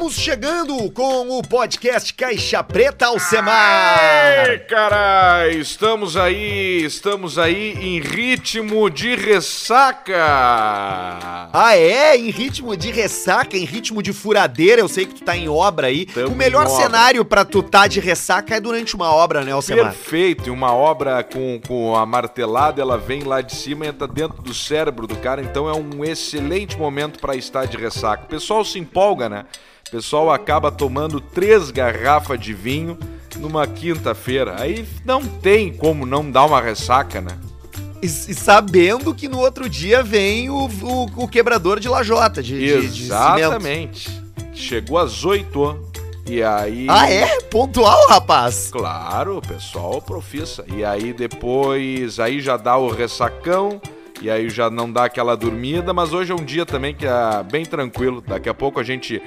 Estamos chegando com o podcast Caixa Preta Alcemar. Ai, cara, estamos aí, estamos aí em ritmo de ressaca. Ah, é? Em ritmo de ressaca, em ritmo de furadeira. Eu sei que tu tá em obra aí. Tamo o melhor cenário pra tu tá de ressaca é durante uma obra, né, Alcemar? Perfeito, e uma obra com, com a martelada, ela vem lá de cima e entra dentro do cérebro do cara, então é um excelente momento para estar de ressaca. O pessoal se empolga, né? O pessoal acaba tomando três garrafas de vinho numa quinta-feira. Aí não tem como não dar uma ressaca, né? E, e sabendo que no outro dia vem o, o- o quebrador de lajota, de, de- de. Exatamente. Chegou às oito e aí... Ah, é? Pontual, rapaz? Claro, o pessoal profissa. E aí depois, aí já dá o ressacão, e aí já não dá aquela dormida, mas hoje é um dia também que é bem tranquilo. Daqui a pouco a gente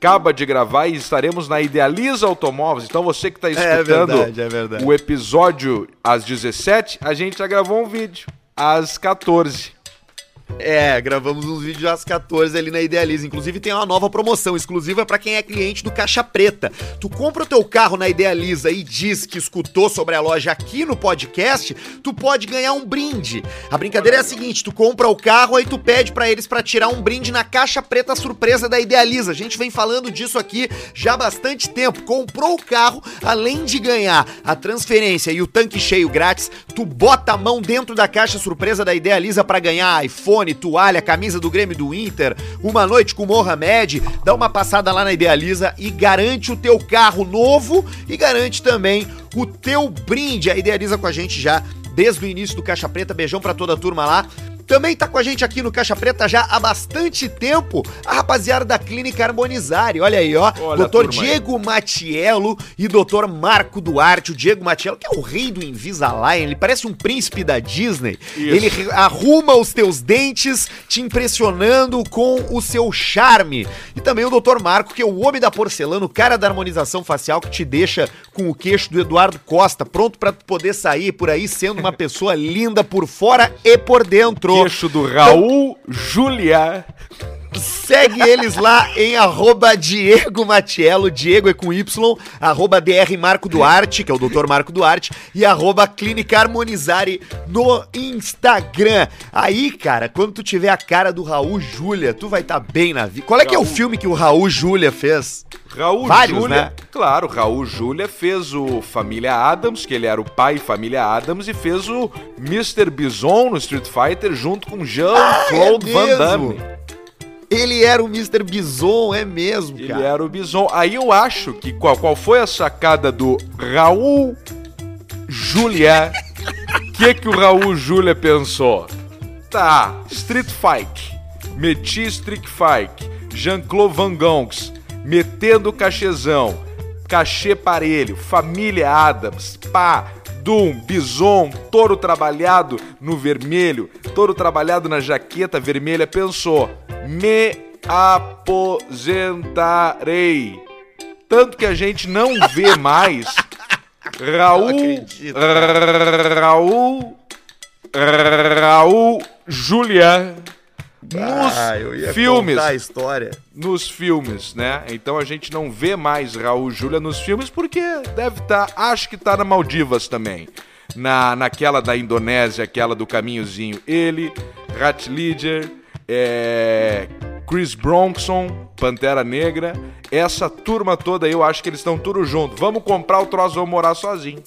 acaba de gravar e estaremos na Idealiza Automóveis. Então você que está escutando é verdade. o episódio às 17, a gente já gravou um vídeo às 14. É, gravamos uns vídeos às 14 ali na Idealiza. Inclusive tem uma nova promoção exclusiva pra quem é cliente do Caixa Preta. Tu compra o teu carro na Idealiza e diz que escutou sobre a loja aqui no podcast, tu pode ganhar um brinde. A brincadeira é a seguinte, tu compra o carro aí tu pede pra eles pra tirar um brinde na Caixa Preta surpresa da Idealiza. A gente vem falando disso aqui já há bastante tempo. Comprou o carro, além de ganhar a transferência e o tanque cheio grátis, tu bota a mão dentro da caixa surpresa da Idealiza pra ganhar iPhone, toalha, camisa do Grêmio do Inter, uma noite com Mohamed, dá uma passada lá na Idealiza e garante o teu carro novo e garante também o teu brinde. A Idealiza com a gente já desde o início do Caixa Preta. Beijão pra toda a turma lá. Também tá com a gente aqui no Caixa Preta já há bastante tempo a rapaziada da Clínica Harmonizare. Olha aí, ó. Olha Doutor aí. Diego Matiello e doutor Marco Duarte. O Diego Matiello, que é o rei do Invisalign, ele parece um príncipe da Disney. Isso. Ele arruma os teus dentes, te impressionando com o seu charme. E também o doutor Marco, que é o homem da porcelana, o cara da harmonização facial, que te deixa com o queixo do Eduardo Costa, pronto pra tu poder sair por aí sendo uma pessoa linda por fora e por dentro. Queixo do Raul Julia. Segue eles lá em arroba Diego Matiello, Diego é com Y, arroba DR Marco Duarte, que é o Dr. Marco Duarte, e arroba Clínica Harmonizare no Instagram. Aí, cara, quando tu tiver a cara do Raul Júlia, tu vai estar bem na vida. Qual é que é o Raul. filme que o Raul Júlia fez? Raul Vários, Júlia, né? claro, Raul Júlia fez o Família Adams, que ele era o pai Família Adams, e fez o Mr. Bison no Street Fighter junto com Jean-Claude é Van? Damme. Ele era o Mr. Bison, é mesmo, Ele cara. era o Bison. Aí eu acho que qual, qual foi a sacada do Raul Júlia? O que, que o Raul Júlia pensou? Tá, Street Fight. Meti Street Fight. Jean-Claude Van Gonks. Metendo cachezão. Cachê parelho. Família Adams. Pá. Doom, Bison, touro trabalhado no vermelho, touro trabalhado na jaqueta vermelha, pensou: me aposentarei. Tanto que a gente não vê mais Raul. Raul. Raul Julia nos Ah, filmes a história. nos filmes, né? Então a gente não vê mais Raul Júlia nos filmes porque deve estar, acho que tá na Maldivas também. Na, naquela da Indonésia, aquela do caminhozinho. Ele, Rat Ledger, é, Chris Bronson, Pantera Negra. Essa turma toda aí, eu acho que eles estão tudo junto. Vamos comprar o troço, vamos morar sozinho.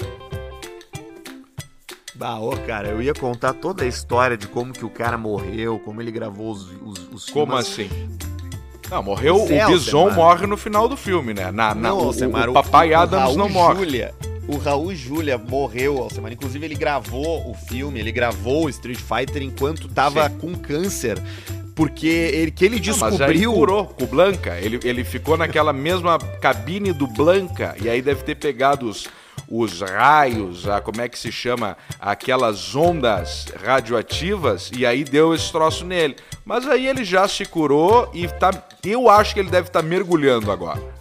Bah, ô, cara, eu ia contar toda a história de como que o cara morreu, como ele gravou os, os, os Como filmes. assim? Não, morreu. É, o Bison Alcemar. morre no final do filme, né? Na, na, Não, o, Alcemar, o Papai o Adams Raul não morre. Júlia, o Raul Júlia morreu, Alcemar. Inclusive, ele gravou o filme, ele gravou o Street Fighter enquanto tava Sim. com câncer. Porque ele, que ele Não, mas descobriu. curou com o Blanca. Ele, ele ficou naquela mesma cabine do Blanca e aí deve ter pegado os, os raios, a, como é que se chama? Aquelas ondas radioativas e aí deu esse troço nele. Mas aí ele já se curou e tá. Eu acho que ele deve estar mergulhando agora.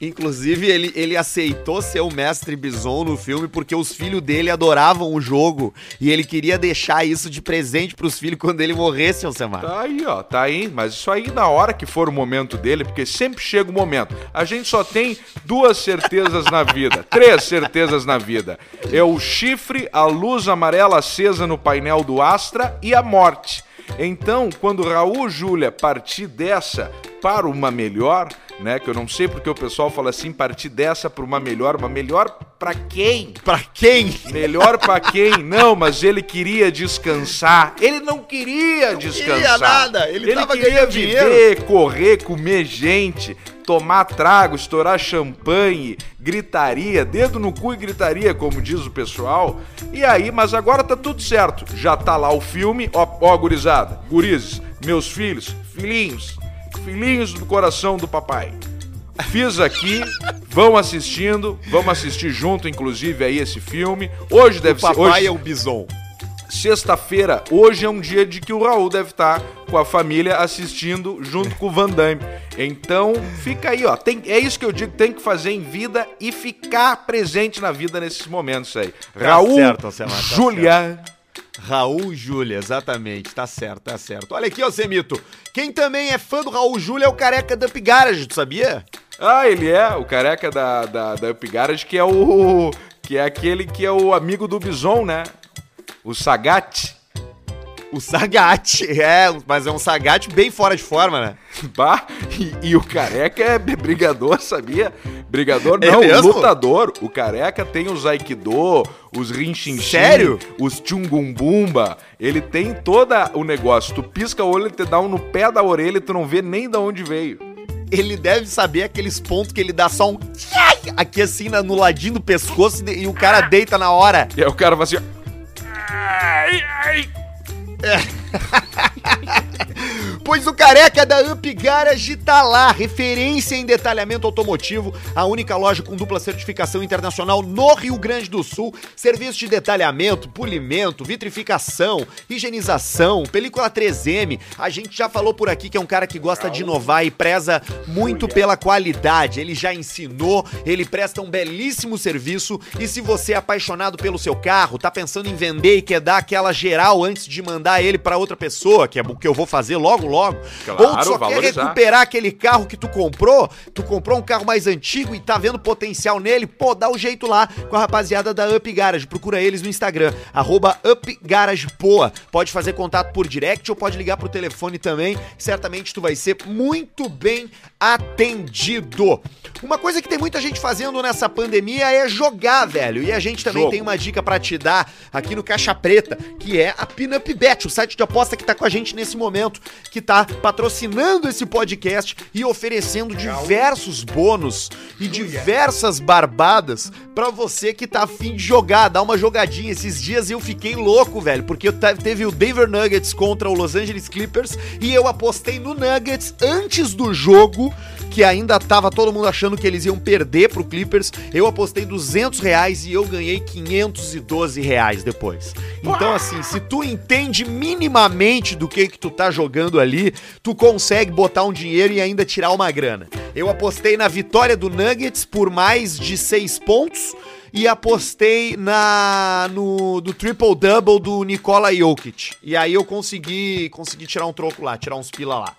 Inclusive, ele, ele aceitou ser o mestre Bison no filme porque os filhos dele adoravam o jogo e ele queria deixar isso de presente pros filhos quando ele morresse, Alcemar. Tá aí, ó, tá aí. Mas isso aí na hora que for o momento dele, porque sempre chega o momento. A gente só tem duas certezas na vida, três certezas na vida. É o chifre, a luz amarela acesa no painel do Astra e a morte. Então, quando Raul Júlia partir dessa para uma melhor, né? Que eu não sei porque o pessoal fala assim, partir dessa para uma melhor, uma melhor para quem? Pra quem? Melhor para quem? Não, mas ele queria descansar. Ele não queria descansar. queria nada, ele tava queria viver, correr, comer gente, tomar trago, estourar champanhe, gritaria, dedo no cu e gritaria, como diz o pessoal. E aí, mas agora tá tudo certo. Já tá lá o filme, ó, ó gurizada, gurizes, meus filhos, filhinhos, filhinhos do coração do papai. Fiz aqui, vão assistindo, vamos assistir junto, inclusive, aí esse filme. Hoje deve O ser. papai Hoje, é o Bison. sexta-feira, hoje é um dia de que o Raul deve estar com a família assistindo junto com o Van Damme. Então, fica aí, ó. Tem, é isso que eu digo, tem que fazer em vida e ficar presente na vida nesses momentos aí. Raul, certo, tá Julia. Raul Júlia, exatamente. Tá certo, tá certo. Olha aqui, ó, Semito. Quem também é fã do Raul Júlia é o careca da Up Garage, tu sabia? Ah, ele é o careca da, da, da Up Garage, que é o. que é aquele que é o amigo do Bison, né? O Sagat. O Sagat, é, mas é um Sagat bem fora de forma, né? Bah, e, e o careca é brigador, sabia? Brigador É não, mesmo? lutador. O careca tem os aikido, os rinchinchin, Sério? os tchungumbumba. Ele tem todo o negócio. Tu pisca o olho, ele te dá um no pé da orelha e tu não vê nem de onde veio. Ele deve saber aqueles pontos que ele dá só um aqui assim no ladinho do pescoço e e o cara deita na hora. E aí o cara vai assim, ó. Ai, ai. Yeah. Pois o careca da Up Garage tá lá, referência em detalhamento automotivo, a única loja com dupla certificação internacional no Rio Grande do Sul. Serviço de detalhamento, polimento, vitrificação, higienização, película 3M. A gente já falou por aqui que é um cara que gosta de inovar e preza muito pela qualidade. Ele já ensinou, ele presta um belíssimo serviço. E se você é apaixonado pelo seu carro, tá pensando em vender e quer dar aquela geral antes de mandar ele pra outra pessoa, que é o que eu vou fazer logo logo, Claro, ou tu só quer valorizar. recuperar aquele carro que tu comprou, tu comprou um carro mais antigo e tá vendo potencial nele, pô, dá o jeito lá com a rapaziada da Up Garage. Procura eles no Instagram, arroba Up Garage Poa. Pode fazer contato por direct ou pode ligar pro telefone também. Certamente tu vai ser muito bem atendido. Uma coisa que tem muita gente fazendo nessa pandemia é jogar, velho. E a gente também Jogo. tem uma dica pra te dar aqui no Caixa Preta, que é a Pinup Bet, o site de aposta que tá com a gente nesse momento, que tá patrocinando esse podcast e oferecendo diversos bônus e diversas barbadas pra você que tá afim de jogar, dar uma jogadinha. Esses dias eu fiquei louco, velho, porque teve o Denver Nuggets contra o Los Angeles Clippers e eu apostei no Nuggets antes do jogo que ainda tava todo mundo achando que eles iam perder pro Clippers. Eu apostei 200 reais e eu ganhei 512 reais depois. Então, assim, se tu entende minimamente do que que tu tá jogando ali, tu consegue botar um dinheiro e ainda tirar uma grana. Eu apostei na vitória do Nuggets por mais de 6 pontos e apostei na no do triple double do Nikola Jokic. E aí eu consegui consegui tirar um troco lá, tirar uns pila lá.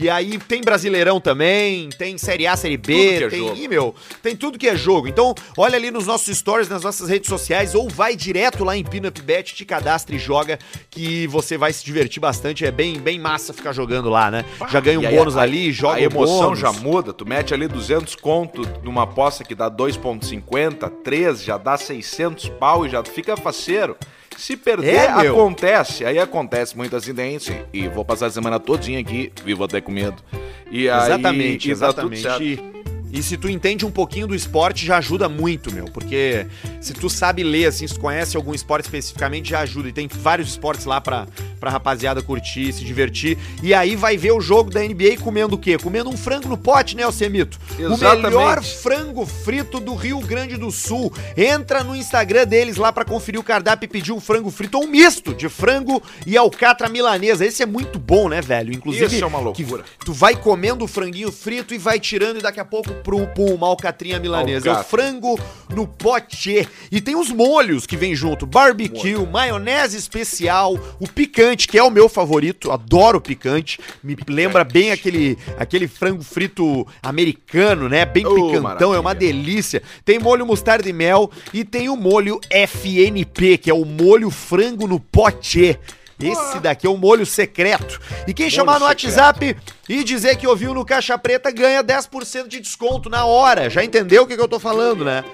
E aí tem Brasileirão também, tem Série A, Série B, é tem, jogo. Ih, meu, tem tudo que é jogo. Então, olha ali nos nossos stories, nas nossas redes sociais, ou vai direto lá em Pinup Bet, te cadastra e joga, que você vai se divertir bastante. É bem, bem massa ficar jogando lá, né? Já ganha um E aí bônus a- ali, joga A emoção bônus. já muda. Tu mete ali 200 conto numa aposta que dá 2,50, 3, já dá 600 pau e já fica faceiro. Se perder, É, acontece. Aí acontece muito acidente. E vou passar a semana todinha aqui, vivo até com medo. E aí, Exatamente, tá tudo exatamente. certo. E, se tu entende um pouquinho do esporte, já ajuda muito, meu. Porque se tu sabe ler, assim, se tu conhece algum esporte especificamente, já ajuda. E tem vários esportes lá pra, pra rapaziada curtir, se divertir. E aí vai ver o jogo da NBA comendo o quê? Comendo um frango no pote, né, Alcemito? O Exatamente. melhor frango frito do Rio Grande do Sul. Entra no Instagram deles lá pra conferir o cardápio e pedir um frango frito ou um misto de frango e alcatra milanesa. Esse é muito bom, né, velho? Inclusive, Isso é uma que loucura. tu vai comendo o franguinho frito e vai tirando e daqui a pouco pro, uma alcatrinha milanesa. É o frango no pote. E tem os molhos que vem junto: barbecue, maionese especial, o picante, que é o meu favorito. Adoro picante. Me lembra bem aquele, aquele frango frito americano, né? Bem Oh, picantão, é uma maravilha. delícia. Tem molho mostarda e mel e tem o molho FNP, que é o molho frango no pote. Esse daqui é o molho secreto. E quem chamar no secreto. WhatsApp e dizer que ouviu no Caixa Preta ganha 10% de desconto na hora. Já entendeu o que, que eu tô falando, né?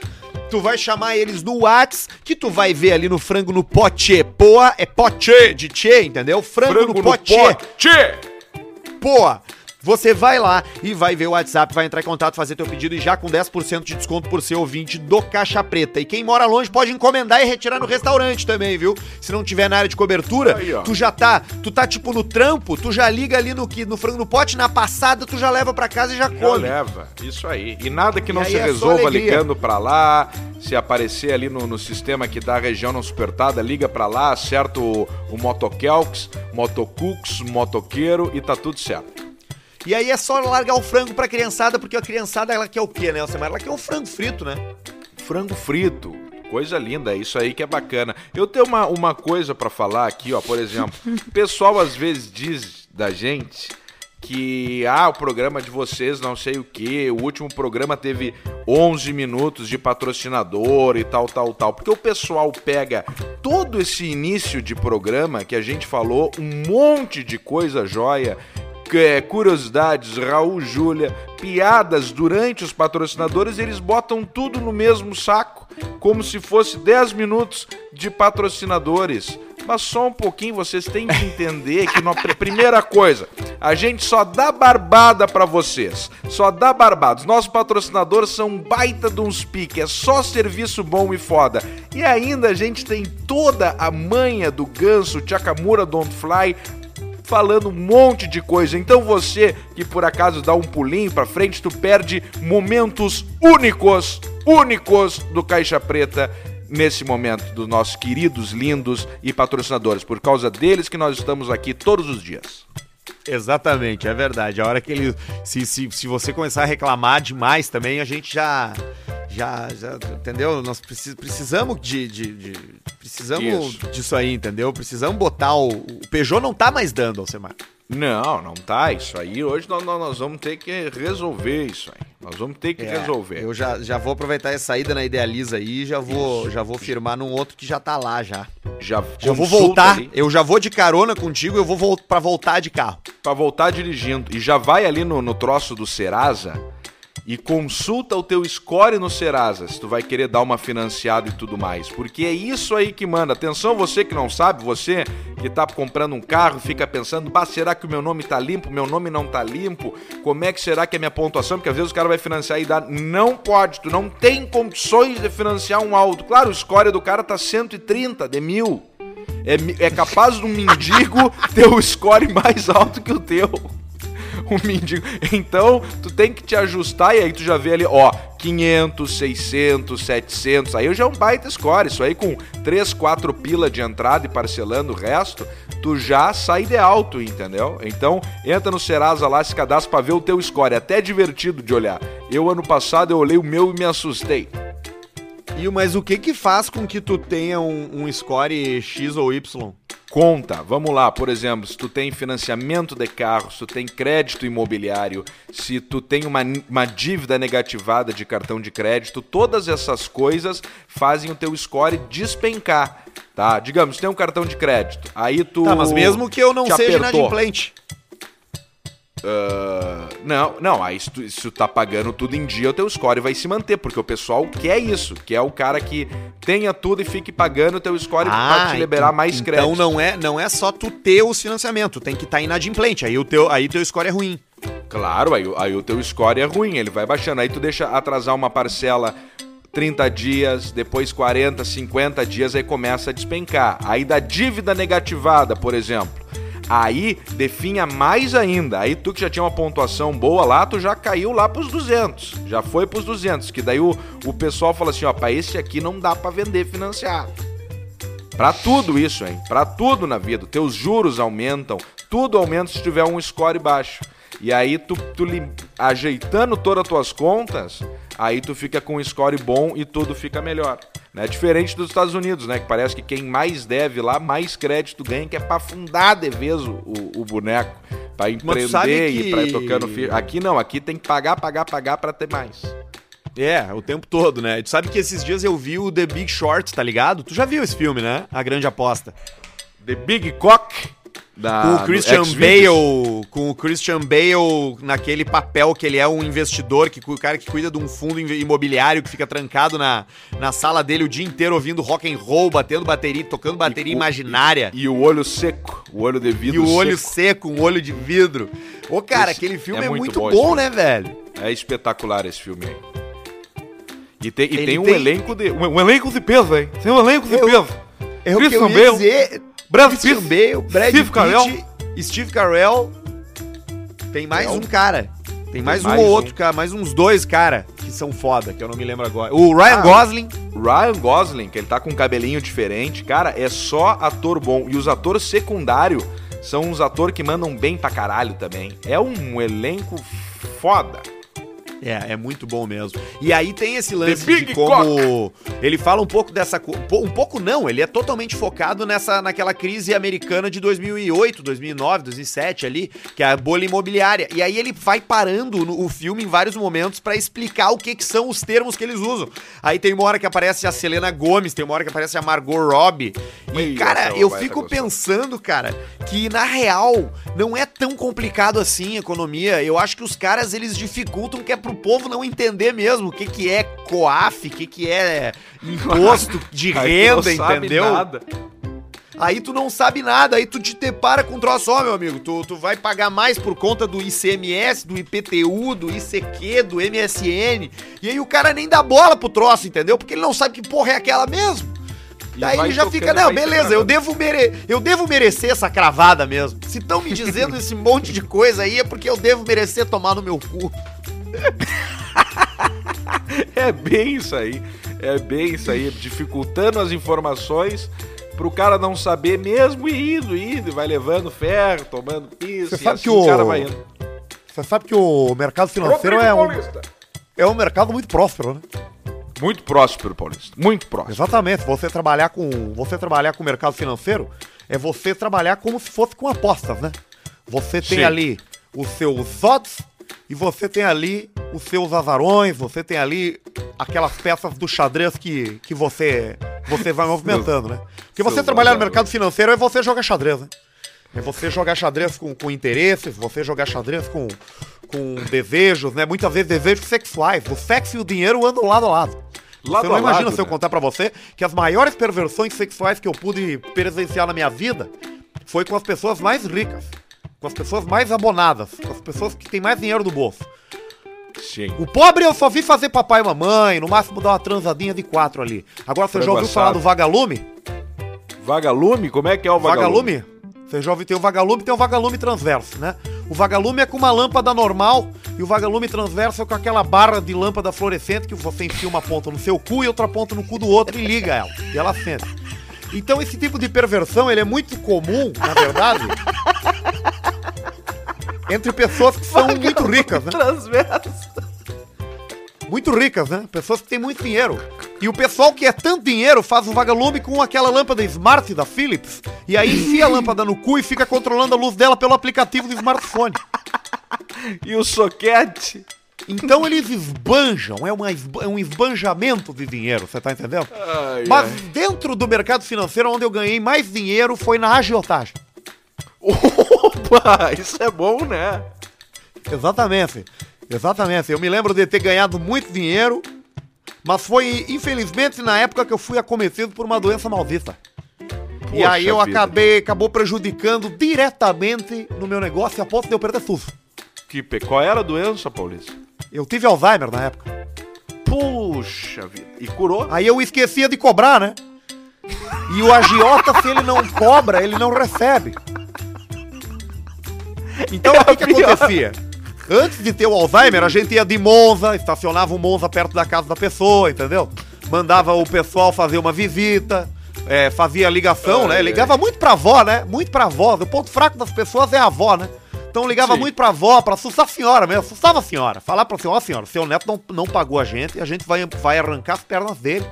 Tu vai chamar eles no Whats, que tu vai ver ali no frango no pote. Poa é pote de tchê, entendeu? Frango, Frango no no pote. pote. Poa. Você vai lá e vai ver o WhatsApp, vai entrar em contato, fazer teu pedido e já com 10% de desconto por ser ouvinte do Caixa Preta. E quem mora longe pode encomendar e retirar no restaurante também, viu? Se não tiver na área de cobertura, Aí, tu já tá, tu tá tipo no trampo, tu já liga ali no que no frango no pote, na passada tu já leva pra casa e já Já come. leva, isso aí. E nada que não se é resolva ligando pra lá. Se aparecer ali no, no sistema que dá a região não supertada, liga pra lá, acerta o, o motocooks, motoqueiro e tá tudo certo. E aí é só largar o frango pra criançada, porque a criançada ela quer o quê, né? Ela quer um frango frito, né? Frango frito. Coisa linda, é isso aí que é bacana. Eu tenho uma, uma coisa pra falar aqui, ó, por exemplo. O pessoal às vezes diz da gente que ah, o programa de vocês não sei o que, o último programa teve 11 minutos de patrocinador e tal, tal, tal. Porque o pessoal pega todo esse início de programa que a gente falou, um monte de coisa joia, é, curiosidades, Raul Júlia, piadas durante os patrocinadores, eles botam tudo no mesmo saco, como se fosse 10 minutos de patrocinadores. Mas só um pouquinho, vocês têm que entender que, na pr- primeira coisa, a gente só dá barbada pra vocês. Só dá barbada. Os nossos patrocinadores são baita de uns pique. É só serviço bom e foda. E ainda a gente tem toda a manha do ganso, Chakamura Don't Fly, falando um monte de coisa. Então você que por acaso dá um pulinho pra frente, tu perde momentos únicos, únicos do Caixa Preta nesse momento dos nossos queridos, lindos e patrocinadores. Por causa deles que nós estamos aqui todos os dias. Exatamente, é verdade. A hora que ele. Se, se, se você começar a reclamar demais também, a gente já. Já, já entendeu? Nós precis- precisamos de, de- de- precisamos Isso. disso aí, entendeu? Precisamos botar o. O Peugeot não tá mais dando, Alcemar. Não, não tá. Isso aí hoje nós, nós- vamos ter que resolver isso aí. Nós vamos ter que É, resolver. Eu já, já vou aproveitar essa saída na Idealiza aí e já vou, já vou firmar num outro que já tá lá já. Já, Já vou voltar, ali eu já vou de carona contigo, eu vou pra voltar de carro. Pra voltar dirigindo. E já vai ali no, no troço do Serasa e consulta o teu score no Serasa, se tu vai querer dar uma financiada e tudo mais. Porque é isso aí que manda. Atenção, você que não sabe, você que tá comprando um carro, fica pensando, bah, será que o meu nome tá limpo? Meu nome não tá limpo? Como é que será que é minha pontuação? Porque às vezes o cara vai financiar e dá. Não pode, tu não tem condições de financiar um auto. Claro, o score do cara tá 130 de mil. É, é capaz de um mendigo ter o score mais alto que o teu. Um mendigo. Então, tu tem que te ajustar e aí tu já vê ali, ó, 500, 600, 700. Aí já é um baita score. Isso aí com 3, 4 pila de entrada e parcelando o resto, tu já sai de alto, entendeu? Então, entra no Serasa lá, se cadastra pra ver o teu score. É até divertido de olhar. Eu, ano passado, eu olhei o meu e me assustei. E, mas o que que faz com que tu tenha um, um score X ou Y? conta. Vamos lá, por exemplo, se tu tem financiamento de carro, se tu tem crédito imobiliário, se tu tem uma, uma dívida negativada de cartão de crédito, todas essas coisas fazem o teu score despencar, tá? Digamos, tem um cartão de crédito, aí tu... Tá, mas mesmo que eu não seja apertou. inadimplente. Ah, não, não, aí se tu, se tu tá pagando tudo em dia, o teu score vai se manter, porque o pessoal quer isso, quer o cara que tenha tudo e fique pagando o teu score pra te liberar então- mais crédito. Então não é, não é só tu ter os financiamento, tem que estar inadimplente. Aí o teu, aí teu score é ruim. Claro, aí, o- aí o teu score é ruim, ele vai baixando. Aí tu deixa atrasar uma parcela 30 dias, depois 40, 50 dias, aí começa a despencar. Aí da dívida negativada, por exemplo. Aí definha mais ainda. Aí tu que já tinha uma pontuação boa lá, tu já caiu lá pros 200. Já foi pros 200. Que daí o, o pessoal fala assim: ó, pra esse aqui não dá para vender financiado. Pra tudo isso, hein? Pra tudo na vida. Teus juros aumentam, tudo aumenta se tiver um score baixo. E aí tu, tu ajeitando todas as tuas contas, aí tu fica com um score bom e tudo fica melhor. Né? Diferente dos Estados Unidos, né? Que parece que quem mais deve lá, mais crédito ganha, que é pra afundar de vez o, o, o boneco. Pra empreender que... e pra ir tocando filho. Aqui não, aqui tem que pagar, pagar, pagar pra ter mais. É, o tempo todo, né? Tu sabe que esses dias eu vi o The Big Short, tá ligado? Tu já viu esse filme, né? A Grande Aposta. The Big Cock? Da, com o Christian Bale, com o Christian Bale naquele papel que ele é um investidor, que o cara que cuida de um fundo imobiliário que fica trancado na, na sala dele o dia inteiro ouvindo rock and roll, batendo bateria, tocando bateria e, imaginária. E, e, o olho seco, o olho de vidro. E o olho seco, seco um olho de vidro. Ô, cara, esse aquele filme é, é muito, muito bom, né, velho? É espetacular esse filme aí. E tem, e tem um tem... elenco de. Um, um, elenco de peso, hein? Tem um elenco de eu, peso. É Christian Bale. Dizer Brad Pitt, Bale, Brad Steve Pitt, Carell. Steve Carell. Tem mais um cara. Tem mais Tem um mais ou outro cara, mais uns dois cara que são foda, que eu não me lembro agora. O Ryan ah, Gosling. Ryan Gosling, que ele tá com um cabelinho diferente. Cara, é só ator bom. E os atores secundários são uns atores que mandam bem pra caralho também. É um elenco foda. É, é muito bom mesmo. E aí tem esse lance de como cock. ele fala um pouco dessa um pouco não, ele é totalmente focado nessa naquela crise americana de 2008, 2009, 2007 ali, que é a bolha imobiliária. E aí ele vai parando no, o filme em vários momentos para explicar o que, que são os termos que eles usam. Aí tem uma hora que aparece a Selena Gomes, tem uma hora que aparece a Margot Robbie. E cara, eu fico pensando, cara, que na real não é tão complicado assim a economia. Eu acho que os caras eles dificultam que é pro povo não entender mesmo o que, que é COAF, o que, que é imposto de renda, entendeu? Nada. Aí tu não sabe nada, aí tu te depara com um troço, ó, meu amigo, tu, tu vai pagar mais por conta do ICMS, do IPTU, do ICQ, do MSN, e aí o cara nem dá bola pro troço, entendeu? Porque ele não sabe que porra é aquela mesmo. E Daí ele já fica, não, beleza, eu devo, mere... eu devo merecer essa cravada mesmo. Se estão me dizendo esse monte de coisa aí, é porque eu devo merecer tomar no meu cu. é bem isso aí. É bem isso aí, dificultando as informações pro cara não saber mesmo e indo, indo, vai levando ferro, tomando piso, Você sabe assim que o... o cara vai indo. Você sabe que o mercado financeiro é um, é um mercado muito próspero, né? Muito próspero, Paulista. Muito próspero. Exatamente. Você trabalhar com você trabalhar com o mercado financeiro é você trabalhar como se fosse com apostas, né? Você tem Sim. ali os seus odds e você tem ali os seus azarões, você tem ali aquelas peças do xadrez que, que você, você vai movimentando, né? Porque você trabalhar no mercado financeiro é você jogar xadrez, né? É você jogar xadrez com, com interesses, você jogar xadrez com, com desejos, né? Muitas vezes desejos sexuais. O sexo e o dinheiro andam lado a lado. Lado você não imagina lado, se eu né? contar para você que as maiores perversões sexuais que eu pude presenciar na minha vida foi com as pessoas mais ricas com as pessoas mais abonadas, com as pessoas que têm mais dinheiro no bolso. Sim. O pobre eu só vi fazer papai e mamãe, no máximo dar uma transadinha de quatro ali. Agora você já ouviu falar do vagalume? Vagalume? Como é que é o vagalume? Vagalume? Você já ouviu, tem o vagalume e tem o vagalume transverso, né? O vagalume é com uma lâmpada normal e o vagalume transverso é com aquela barra de lâmpada fluorescente que você enfia uma ponta no seu cu e outra ponta no cu do outro e liga ela. E ela acende. Então esse tipo de perversão, ele é muito comum, na verdade, entre pessoas que são muito ricas, né? Transverso. Muito ricas, né? Pessoas que têm muito dinheiro. E o pessoal que é tanto dinheiro faz o vagalume com aquela lâmpada Smart da Philips. E aí enfia a lâmpada no cu e fica controlando a luz dela pelo aplicativo do smartphone. e o soquete? Então eles esbanjam, é, uma, é um esbanjamento de dinheiro, você tá entendendo? Ai, Mas ai. dentro do mercado financeiro, onde eu ganhei mais dinheiro foi na agiotagem. Opa, isso é bom, né? Exatamente, exatamente. Eu me lembro de ter ganhado muito dinheiro, mas foi, infelizmente, na época que eu fui acometido por uma doença maldita. Poxa e aí eu vida. acabei, acabou prejudicando diretamente no meu negócio a ponto de eu perder tudo. Que, qual era a doença, Paulista? Eu tive Alzheimer na época. Puxa vida. E curou? Aí eu esquecia de cobrar, né? E o agiota, se ele não cobra, ele não recebe. Então, o que, que acontecia? Antes de ter o Alzheimer, a gente ia de Monza, estacionava um Monza perto da casa da pessoa, entendeu? Mandava o pessoal fazer uma visita, é, fazia ligação, né? Ligava muito pra avó, né? Muito pra avó. O ponto fraco das pessoas é a avó, né? Então ligava Sim. muito pra avó, pra assustar a senhora mesmo, assustava a senhora. Falar pra senhora, ó senhora, seu neto não, não pagou a gente e a gente vai, vai arrancar as pernas dele.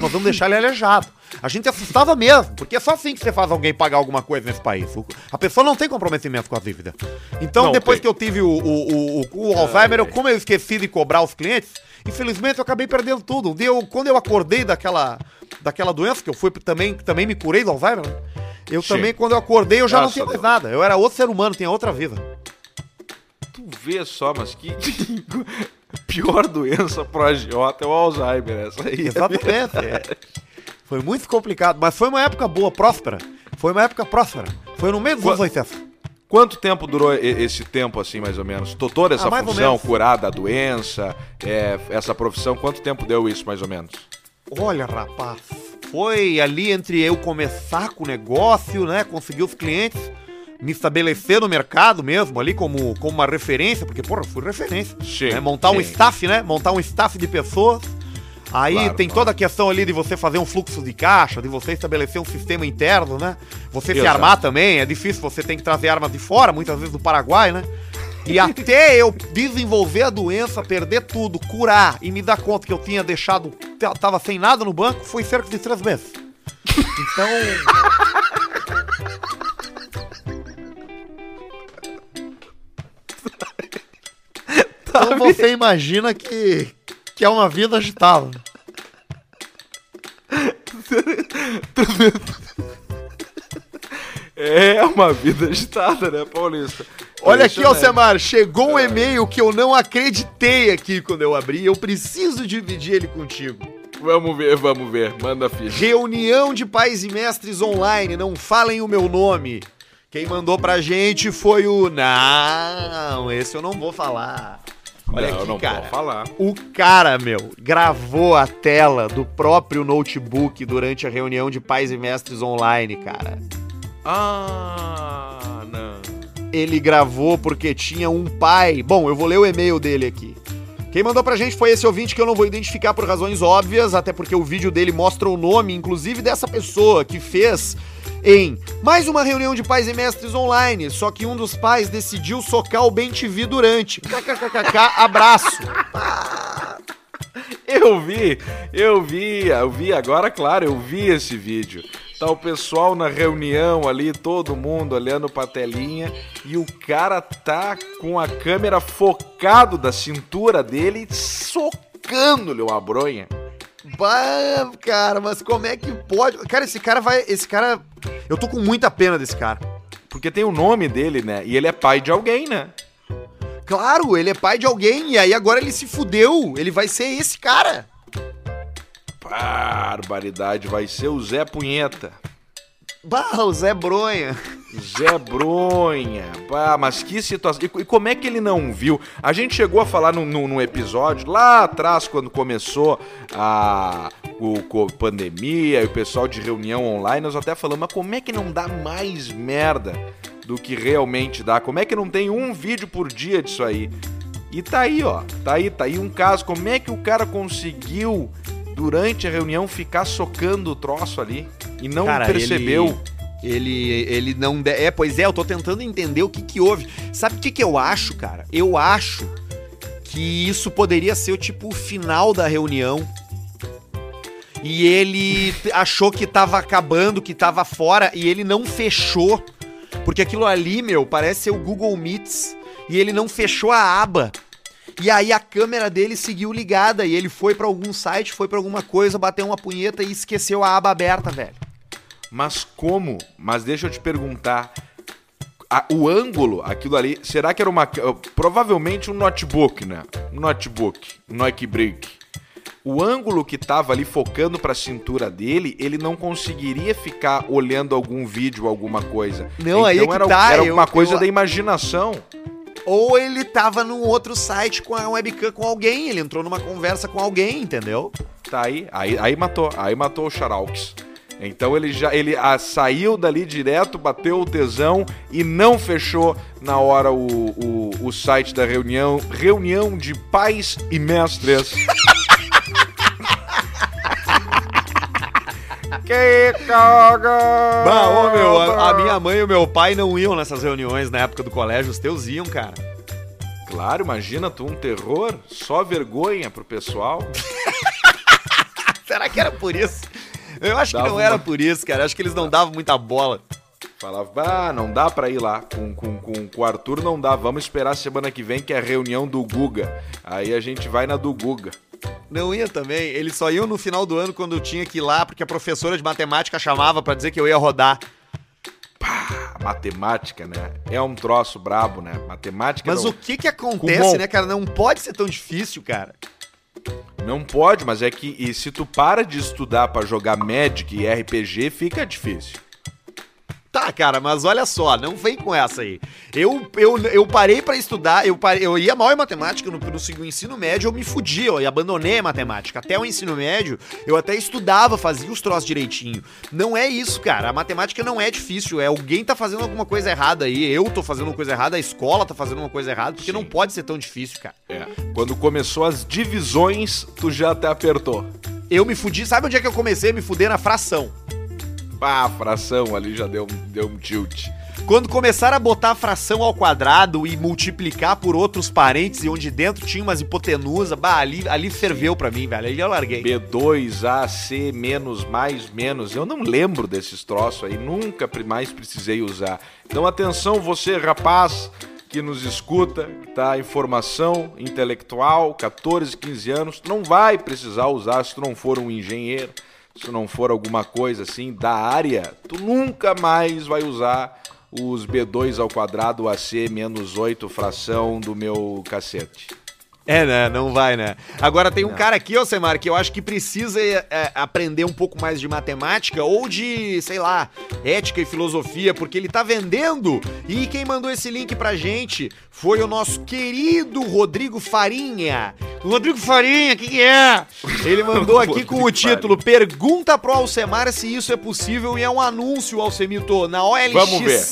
Nós vamos deixar ele aleijado. A gente assustava mesmo, porque é só assim que você faz alguém pagar alguma coisa nesse país. A pessoa não tem comprometimento com a dívida. Então, Não depois tem. que eu tive o, o, o, o- Alzheimer, eu, como eu esqueci de cobrar os clientes, infelizmente eu acabei perdendo tudo. Um dia, eu, quando eu acordei daquela, daquela doença, que eu fui também, também me curei do Alzheimer, né? eu Sim. também, quando eu acordei, eu já não Graças tinha a mais nada. Eu era outro ser humano, tinha outra vida. Tu vê só, mas que. Pior doença pro agiota é o Alzheimer, essa aí. Exatamente. é. Foi muito complicado, mas foi uma época boa, próspera. Foi uma época próspera. Foi no meio dos Qua- anos 80. Quanto tempo durou esse tempo, assim, mais ou menos? Toda essa Ah, função, curar da doença, é, essa profissão, quanto tempo deu isso, mais ou menos? Olha, rapaz, foi ali entre eu começar com o negócio, né? Conseguir os clientes, me estabelecer no mercado mesmo, ali como, como uma referência, porque, porra, fui referência. Sim, né, Montar um sim. staff, né? Montar um staff de pessoas. Aí Claro, tem claro. toda a questão ali de você fazer um fluxo de caixa, de você estabelecer um sistema interno, né? Você se armar também, é difícil, você tem que trazer armas de fora, muitas vezes do Paraguai, né? E até eu desenvolver a doença, perder tudo, curar e me dar conta que eu tinha deixado, tava sem nada no banco, foi cerca de três meses. Então. então você imagina que, que é uma vida agitada. É uma vida agitada, né, Paulista? Olha aqui. Alcemar, chegou um e-mail que eu não acreditei aqui quando eu abri. Eu preciso dividir ele contigo. Vamos ver, vamos ver. Manda ficha. Reunião de pais e mestres online, não falem o meu nome. Quem mandou pra gente foi o. Não, esse eu não vou falar. Olha não, aqui, não cara. falar. O cara, meu, gravou a tela do próprio notebook durante a reunião de pais e mestres online, cara. Ah, não. Ele gravou porque tinha um pai. Bom, eu vou ler o e-mail dele aqui. Quem mandou pra gente foi esse ouvinte que eu não vou identificar por razões óbvias, até porque o vídeo dele mostra o nome, inclusive, dessa pessoa que fez em mais uma reunião de pais e mestres online, só que um dos pais decidiu socar o Bem TV durante. KKKK, abraço. Eu vi, eu vi, eu vi agora, claro, eu vi esse vídeo. Tá o pessoal na reunião ali, todo mundo olhando pra telinha, e o cara tá com a câmera focado da cintura dele, socando-lhe uma bronha. Bah, cara, mas como é que pode? Cara, esse cara vai. Esse cara. Eu tô com muita pena desse cara. Porque tem o nome dele, né? E ele é pai de alguém, né? Claro, ele é pai de alguém e aí agora ele se fudeu. Ele vai ser esse cara. Barbaridade, vai ser o Zé Punheta. Bah, o Zé Bronha. Zé Bronha, pá, mas que situação. E, como é que ele não viu? A gente chegou a falar num, num- episódio lá atrás, quando começou a o, co- pandemia e o pessoal de reunião online, nós até falamos, mas como é que não dá mais merda do que realmente dá? Como é que não tem um vídeo por dia disso aí? E tá aí, ó, tá aí, tá aí um caso. Como é que o cara conseguiu, durante a reunião, ficar socando o troço ali e não Cara, percebeu? Ele, ele não. de- É, pois é, eu tô tentando entender o que que houve. Sabe o que que eu acho, cara? Eu acho que isso poderia ser o tipo o final da reunião. E ele achou que tava acabando, que tava fora, e ele não fechou. Porque aquilo ali, meu, parece ser o Google Meets. E ele não fechou a aba. E aí a câmera dele seguiu ligada. E ele foi pra algum site, foi pra alguma coisa, bateu uma punheta e esqueceu a aba aberta, velho. Mas como? Mas deixa eu te perguntar. a- o ângulo, aquilo ali, será que era uma. Provavelmente um notebook, né? Um notebook, um notebook. O ângulo que tava ali focando pra cintura dele, ele não conseguiria ficar olhando algum vídeo, alguma coisa. Não, aí é que era, tá, era eu- uma coisa eu- da imaginação. Ou ele tava num outro site com a webcam com alguém, ele entrou numa conversa com alguém, entendeu? Tá aí, aí, aí matou, aí matou o Xaraux. Então ele já ele ah, saiu dali direto, bateu o tesão e não fechou na hora o, o, o site da reunião, reunião de pais e mestres. que caga! Bah, ô, meu, a, a minha mãe e o meu pai não iam nessas reuniões na época do colégio, os teus iam, cara. Claro, imagina tu um terror, só vergonha pro pessoal. Será que era por isso? Eu acho Dava que não era uma- por isso, cara. Eu acho que eles não davam muita bola. Falava, ah, não dá pra ir lá. Com, com, com, com o Arthur não dá. Vamos esperar semana que vem, que é a reunião do Guga. Aí a gente vai na do Guga. Não ia também. Eles só iam no final do ano quando eu tinha que ir lá, porque a professora de matemática chamava pra dizer que eu ia rodar. Pá, matemática, né? É um troço brabo, né? Matemática Mas não, o que que acontece, Kumon. né, cara? Não pode ser tão difícil, cara. não pode, mas é que e se tu para de estudar pra jogar Magic e RPG, fica difícil. Tá, cara, mas olha só, não vem com essa aí. Eu, eu, eu parei pra estudar, eu, parei, eu ia mal em matemática no, no, no ensino médio, eu me fudi, eu abandonei a matemática. Até o ensino médio, eu até estudava, fazia os troços direitinho. Não é isso, cara. A matemática não é difícil, é alguém tá fazendo alguma coisa errada aí, eu tô fazendo uma coisa errada, a escola tá fazendo uma coisa errada, porque Sim. não pode ser tão difícil, cara. É. Quando começou as divisões, tu já até apertou. Eu me fudi, sabe onde é que eu comecei a me fuder? Na fração. Pá, a fração ali já deu, deu um tilt. Quando começaram a botar a fração ao quadrado e multiplicar por outros parentes e onde dentro tinha umas hipotenusas, bah, ali, ali ferveu pra mim, velho. Ali eu larguei. B2, A, C, menos, mais, menos. Eu não lembro desses troços aí, nunca mais precisei usar. Então atenção você, rapaz, que nos escuta, tá? Informação intelectual, 14, 15 anos, não vai precisar usar se tu não for um engenheiro, se não for alguma coisa assim da área, tu nunca mais vai usar os B2 ao quadrado AC menos 8 fração do meu cacete. É, né? Não vai, né? Agora tem um Não. cara aqui, ô Semar, que eu acho que precisa é, é, aprender um pouco mais de matemática ou de, sei lá, ética e filosofia, porque ele tá vendendo. E quem mandou esse link pra gente foi o nosso querido Rodrigo Farinha. Rodrigo Farinha, o que, que é? Ele mandou aqui com o título Pergunta pro Alcemar se isso é possível e é um anúncio, Alcemito, na OLX. Vamos ver.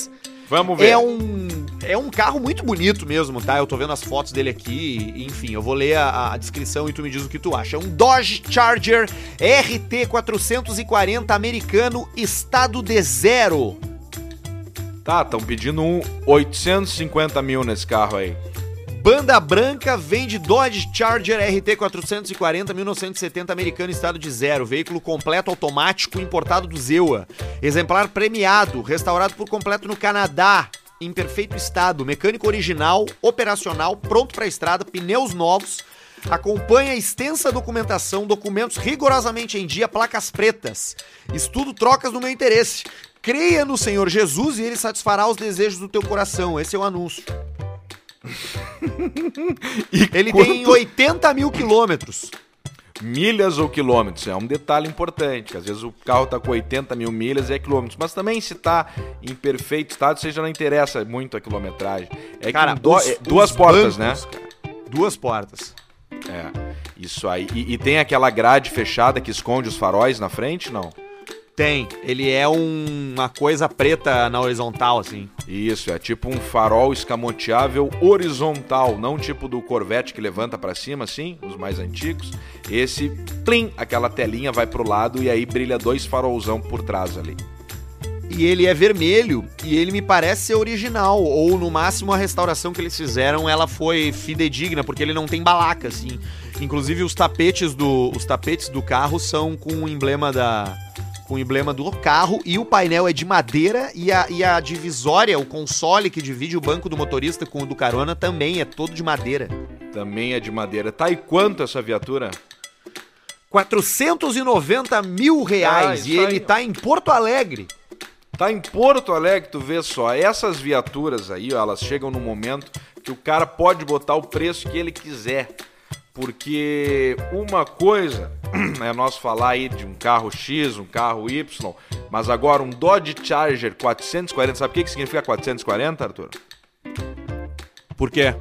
Vamos ver. É um, é um carro muito bonito mesmo, tá? Eu tô vendo as fotos dele aqui, enfim, eu vou ler a, a descrição e tu me diz o que tu acha. É um Dodge Charger RT 440 americano, estado de zero. Tá, estão pedindo um 850 mil nesse carro aí. Banda Branca vende Dodge Charger RT 440 1970 americano estado de zero. Veículo completo automático importado do Zewa. Exemplar premiado, restaurado por completo no Canadá. Em perfeito estado, mecânico original, operacional, pronto para estrada, pneus novos. Acompanha extensa documentação, documentos rigorosamente em dia, placas pretas. Estudo trocas no meu interesse. Creia no Senhor Jesus e ele satisfará os desejos do teu coração. Esse é o anúncio. Ele quanto- tem 80 mil quilômetros. Milhas ou quilômetros. É um detalhe importante, que às vezes o carro tá com 80 mil milhas e é quilômetros. Mas também se tá em perfeito estado, você já não interessa muito a quilometragem. É Cara, que do- os- é, duas portas, bancos, né? cara. Duas portas. É, isso aí. E, e tem aquela grade fechada que esconde os faróis na frente, não? Tem. Ele é um- uma coisa preta na horizontal, assim. Isso, é tipo um farol escamoteável horizontal, não tipo do Corvette que levanta pra cima, assim, os mais antigos. Esse, plim, aquela telinha vai pro lado e aí brilha dois farolzão por trás ali. E ele é vermelho e ele me parece ser original. Ou no máximo a restauração que eles fizeram ela foi fidedigna, porque ele não tem balaca, assim. Inclusive os tapetes do, os tapetes do carro são com o emblema da. Com o emblema do carro e o painel é de madeira e a, e a divisória, o console que divide o banco do motorista com o do carona também é todo de madeira. Também é de madeira. Tá, e quanto essa viatura? 490 mil reais Ah, e ele aí. tá em Porto Alegre. Tá em Porto Alegre, tu vê só, essas viaturas aí, ó, elas chegam no momento que o cara pode botar o preço que ele quiser. Porque uma coisa é nós falar aí de um carro X, um carro Y, mas agora um Dodge Charger 440, sabe o que que significa 440, Arthur? Por quê?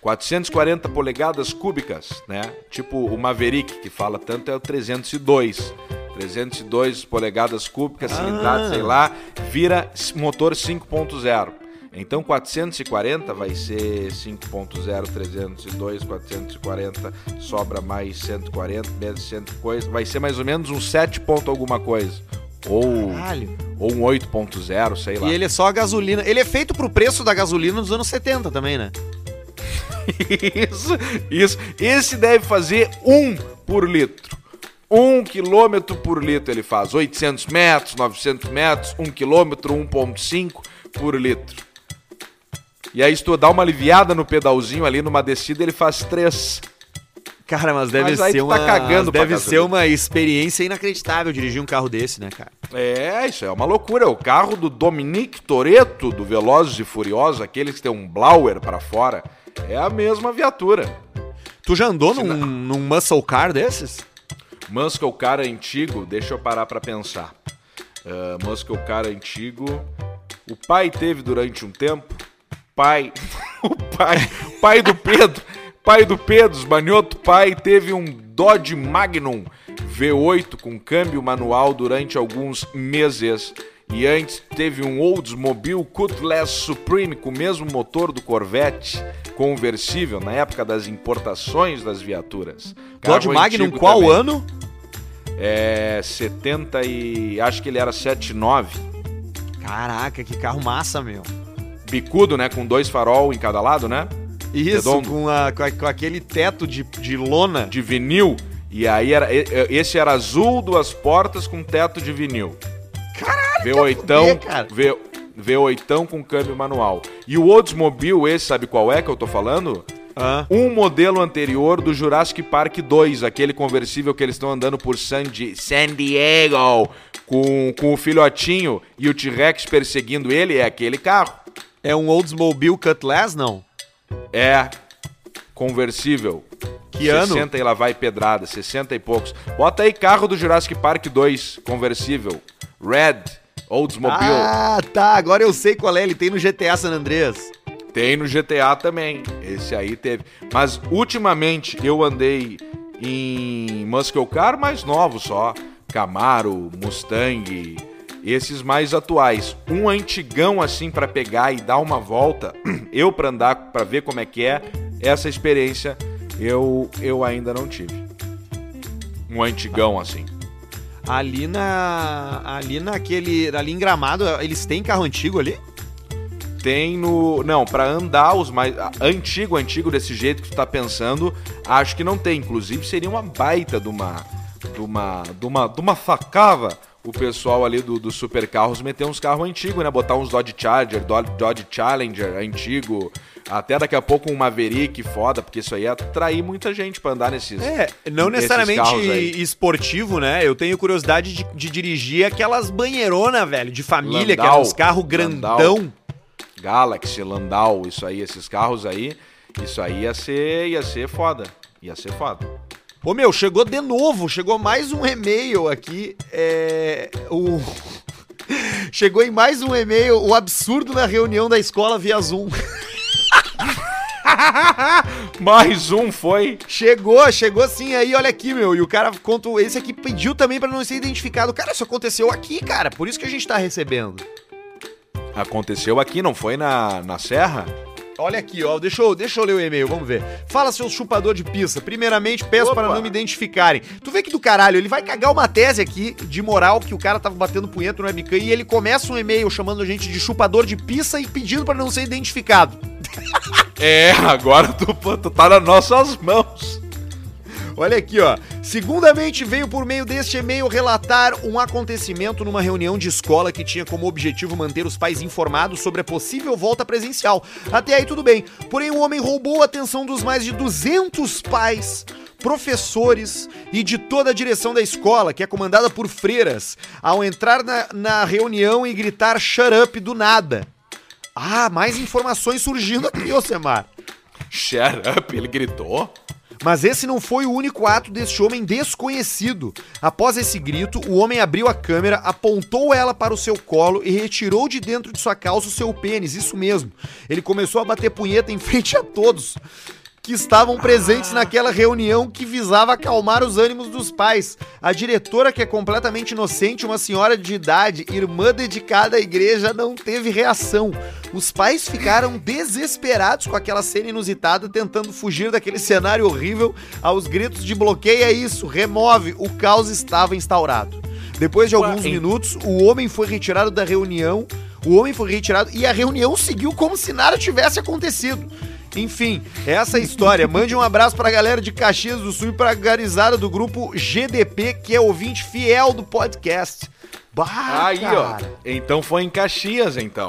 440 polegadas cúbicas, né? Tipo o Maverick, que fala tanto, é o 302. 302 polegadas cúbicas, cilindrada, sei lá, vira motor 5.0. Então 440 vai ser 5.0, 302, 440, sobra mais 140, menos 100 coisa, vai ser mais ou menos um 7 ponto alguma coisa. Ou, Caralho. ou um 8.0, sei lá. E ele é só a gasolina. Ele é feito pro preço da gasolina dos anos 70 também, né? Isso, isso. Esse deve fazer um por litro. Um quilômetro por litro ele faz. 800 metros, 900 metros, um quilômetro, 1,5 por litro. E aí, se tu dá uma aliviada no pedalzinho ali numa descida, ele faz 3. Cara, mas deve Mas ser tá uma pra deve ser uma experiência inacreditável dirigir um carro desse, né, cara? É, isso é uma loucura. O carro do Dominique Toretto, do Velozes e Furiosos, aqueles que tem um blower pra fora, é a mesma viatura. Tu já andou num, num muscle car desses? Muscle Car antigo, deixa eu parar pra pensar. Uh, Muscle Car antigo. O pai teve durante um tempo. Pai. o pai. Pai do Pedro. Pai do Pedro, Esmanhoto pai, teve um Dodge Magnum V8 com câmbio manual durante alguns meses. E antes teve um Oldsmobile Cutlass Supreme com o mesmo motor do Corvette, conversível, na época das importações das viaturas. Dodge Magnum, qual também. ano? É 70 e. Acho que ele era 79. Caraca, que carro massa, meu. Bicudo, né? Com dois farol em cada lado, né? Isso, Redondo. com, a- com a- com aquele teto de, de lona. De vinil. E aí era. Esse era azul, duas portas com teto de vinil. Caralho, V8, fuder, cara. V, V8 com câmbio manual. E o Oldsmobile, esse sabe qual é que eu tô falando? Ah, Um modelo anterior do Jurassic Park 2, aquele conversível que eles estão andando por San, Di- San Diego com, com o filhotinho e o T-Rex perseguindo ele, é aquele carro. É um Oldsmobile Cutlass, não? É conversível. Que ano? 60 e lá vai pedrada, 60 e poucos. Bota aí carro do Jurassic Park 2, conversível. Red, Oldsmobile. Ah, tá, agora eu sei qual é, ele tem no GTA San Andreas. Tem no GTA também. Esse aí teve. Mas ultimamente eu andei em Muscle Car mais novos só. Camaro, Mustang, esses mais atuais. Um antigão assim pra pegar e dar uma volta, eu pra andar, pra ver como é que é, essa experiência eu eu ainda não tive. Um antigão assim. Ali na. Ali naquele. Ali em Gramado, eles têm carro antigo ali? Tem no. Não, pra andar os mais. Antigo, antigo desse jeito que tu tá pensando, acho que não tem. Inclusive, seria uma baita de uma. De uma. De uma, de uma facava o pessoal ali do, do Super Carros meter uns carros antigos, né? Botar uns Dodge Charger, Dodge, Challenger antigo. Até daqui a pouco um Maverick foda, porque isso aí ia atrair muita gente pra andar nesses. É, não necessariamente esportivo, né? Eu tenho curiosidade de, de dirigir aquelas banheironas, velho, de família, que Landau, uns carros grandão. Landau. Galaxy, Landau, isso aí, esses carros aí. Isso aí ia ser, ia ser foda. Ia ser foda. Ô meu, chegou de novo, chegou mais um e-mail aqui. É. O. Chegou em mais um e-mail, o absurdo na reunião da escola via Zoom. Mais um foi. Chegou, chegou sim aí, olha aqui, meu. E o cara conta. Esse aqui pediu também pra não ser identificado. Cara, isso aconteceu aqui, cara. Por isso que a gente tá recebendo. Aconteceu aqui, não foi na, na Serra? Olha aqui, ó. Deixa eu, deixa eu ler o e-mail, vamos ver. Fala, seu chupador de pizza. Primeiramente, peço Opa. para não me identificarem. Tu vê que do caralho, ele vai cagar uma tese aqui de moral que o cara tava batendo punheta no webcam e ele começa um e-mail chamando a gente de chupador de pizza e pedindo pra não ser identificado. É, agora tu, tu tá nas nossas mãos. Olha aqui, ó. Segundamente, veio por meio deste e-mail relatar um acontecimento numa reunião de escola que tinha como objetivo manter os pais informados sobre a possível volta presencial. Até aí tudo bem. Porém, o homem roubou a atenção dos mais de 200 pais, professores e de toda a direção da escola, que é comandada por freiras, ao entrar na, na reunião e gritar shut up do nada. Ah, mais informações surgindo aqui, ô Semar. Shut up, ele gritou. Mas esse não foi o único ato deste homem desconhecido. Após esse grito, o homem abriu a câmera, apontou ela para o seu colo e retirou de dentro de sua calça o seu pênis, isso mesmo. Ele começou a bater punheta em frente a todos que estavam presentes naquela reunião que visava acalmar os ânimos dos pais. A diretora, que é completamente inocente, uma senhora de idade, irmã dedicada à igreja, não teve reação. Os pais ficaram desesperados com aquela cena inusitada, tentando fugir daquele cenário horrível aos gritos de bloqueia isso, remove, o caos estava instaurado. Depois de alguns minutos, o homem foi retirado da reunião. O homem foi retirado e a reunião seguiu como se nada tivesse acontecido. Enfim, essa é a história. Mande um abraço pra galera de Caxias do Sul e pra garizada do grupo GDP, que é ouvinte fiel do podcast. Bah, Aí, ó. Então foi em Caxias, então.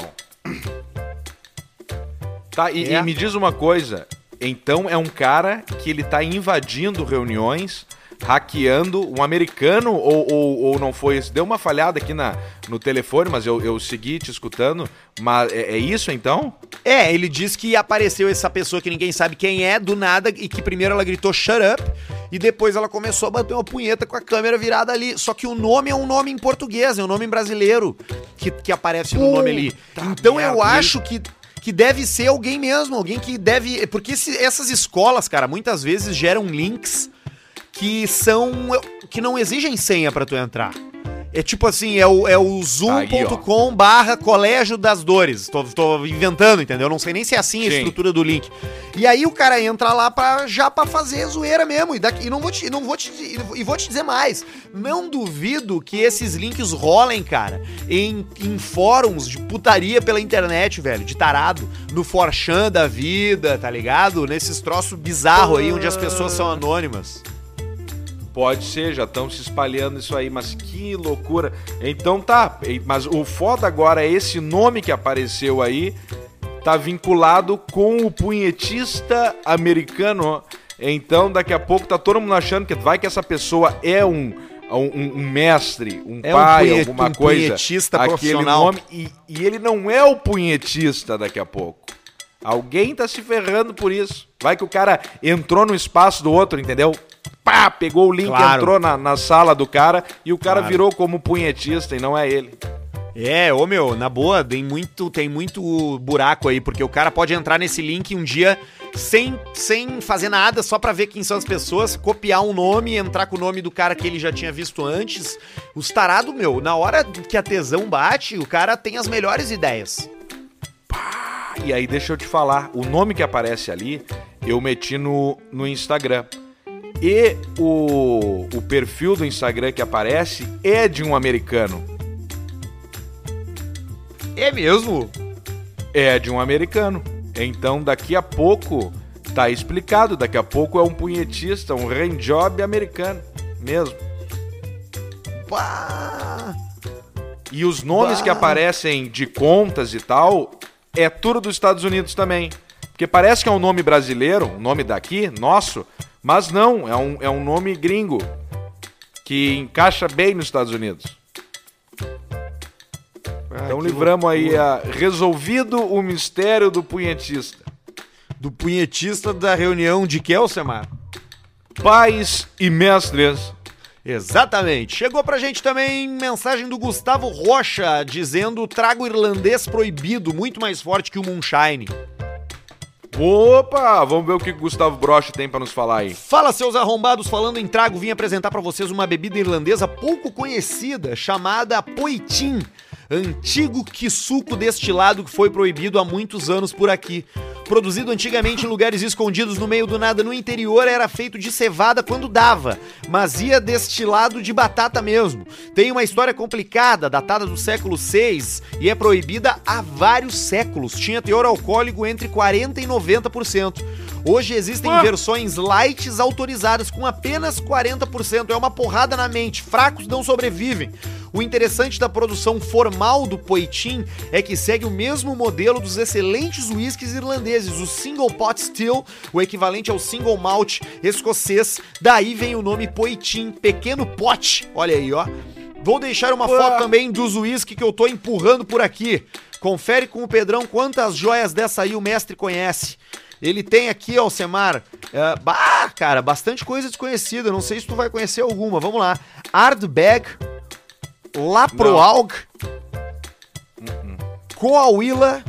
Tá, e, É. e me diz uma coisa. Então é um cara que ele tá invadindo reuniões, hackeando um americano ou, ou, ou não foi isso? Deu uma falhada aqui na, no telefone, mas eu, eu segui te escutando. Mas é, é isso então? É, ele diz que apareceu essa pessoa que ninguém sabe quem é, do nada, e que primeiro ela gritou shut up, e depois ela começou a bater uma punheta com a câmera virada ali. Só que o nome é um nome em português, é um nome em brasileiro que, que aparece no nome ali. Então merda, eu acho que. Que deve ser alguém mesmo, alguém que deve. Porque esse- essas escolas, cara, muitas vezes geram links que são. que não exigem senha pra tu entrar. É tipo assim, é o, é o zoom.com barra colégio das dores. Tô, tô inventando, entendeu? Não sei nem se é assim a Sim. estrutura do link. E aí o cara entra lá pra, já pra fazer zoeira mesmo. E, daqui, e não vou te, não vou te, e vou te dizer mais. Não duvido que esses links rolem, cara, em, em fóruns de putaria pela internet, velho, de tarado. No Forchan da vida, tá ligado? Nesses troços bizarros aí onde as pessoas são anônimas. Pode ser, já estão se espalhando isso aí, mas que loucura. Então tá, mas o foda agora é esse nome que apareceu aí, tá vinculado com o punhetista americano. Então daqui a pouco tá todo mundo achando que vai que essa pessoa é um, um, um mestre, um É um pai, punhet- alguma um coisa. punhetista aquele profissional. nome e, e ele não é o punhetista daqui a pouco. Alguém tá se ferrando por isso. Vai que o cara entrou no espaço do outro, entendeu? Pá, pegou o link, Claro. entrou na, na sala do cara e o cara Claro. virou como punhetista e não é ele. É, ô meu, na boa, tem muito, tem muito buraco aí, porque o cara pode entrar nesse link um dia sem, sem fazer nada, só pra ver quem são as pessoas, copiar um nome, entrar com o nome do cara que ele já tinha visto antes. Os tarados, meu, na hora que a tesão bate, o cara tem as melhores ideias. E aí, deixa eu te falar, o nome que aparece ali, eu meti no, no Instagram. E o, o perfil do Instagram que aparece é de um americano. É mesmo? É de um americano. Então, daqui a pouco, tá explicado, daqui a pouco é um punhetista, um handjob americano mesmo. Pá! E os nomes Bah. que aparecem de contas e tal, é tudo dos Estados Unidos também. Porque parece que é um nome brasileiro, um nome daqui, nosso, mas não, é um, é um nome gringo. Que encaixa bem nos Estados Unidos. Então que livramos aí loucura. a, resolvido o mistério do punhetista. Do punhetista da reunião de Kelsemar. Pais e mestres. Exatamente. Chegou pra gente também mensagem do Gustavo Rocha dizendo trago irlandês proibido, muito mais forte que o Moonshine. Opa, vamos ver o que o Gustavo Broche tem pra nos falar aí. Fala, seus arrombados, falando em trago, vim apresentar pra vocês uma bebida irlandesa pouco conhecida, chamada Poitin, antigo quisuco destilado que foi proibido há muitos anos por aqui. Produzido antigamente em lugares escondidos no meio do nada no interior, era feito de cevada quando dava, mas ia destilado de batata mesmo. Tem uma história complicada, datada do século VI, e é proibida há vários séculos. Tinha teor alcoólico entre 40% e 90%. Hoje existem Ah. versões lights autorizadas com apenas 40%. É uma porrada na mente. Fracos não sobrevivem. O interessante da produção formal do Poitin é que segue o mesmo modelo dos excelentes whiskies irlandeses, o Single Pot Still, o equivalente ao Single Malt escocês. Daí vem o nome Poitin, pequeno pote. Olha aí, ó. Vou deixar uma foto também dos whisky que eu tô empurrando por aqui. Confere com o Pedrão quantas joias dessa aí o mestre conhece. Ele tem aqui, ó, Semar, é, bah, cara, bastante coisa desconhecida. Não sei se tu vai conhecer alguma. Vamos lá. Ardbeg, Laproalg, Coahuila,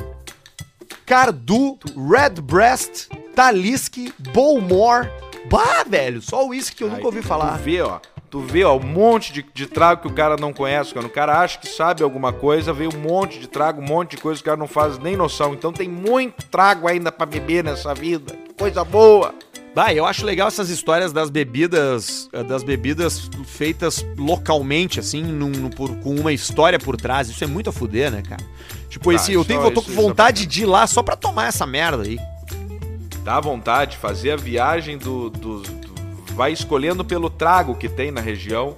Cardu, Redbreast, Talisk, Bowmore. Bah, velho, só o uísque que eu Aí, nunca ouvi falar. Tu vê, ó. Tu vê, ó, um monte de, de trago que o cara não conhece. Quando o cara acha que sabe alguma coisa, vê um monte de trago, um monte de coisa que o cara não faz nem noção. Então tem muito trago ainda pra beber nessa vida. Que Coisa boa. Bah, eu acho legal essas histórias das bebidas, eh, das bebidas feitas localmente, assim, num- num- por- com uma história por trás. Isso é muito a fuder, né, cara? Tipo, Ah, esse, eu tenho, eu tô com é vontade de ir lá só pra tomar essa merda aí. Dá vontade, fazer a viagem do, do- do- Vai escolhendo pelo trago que tem na região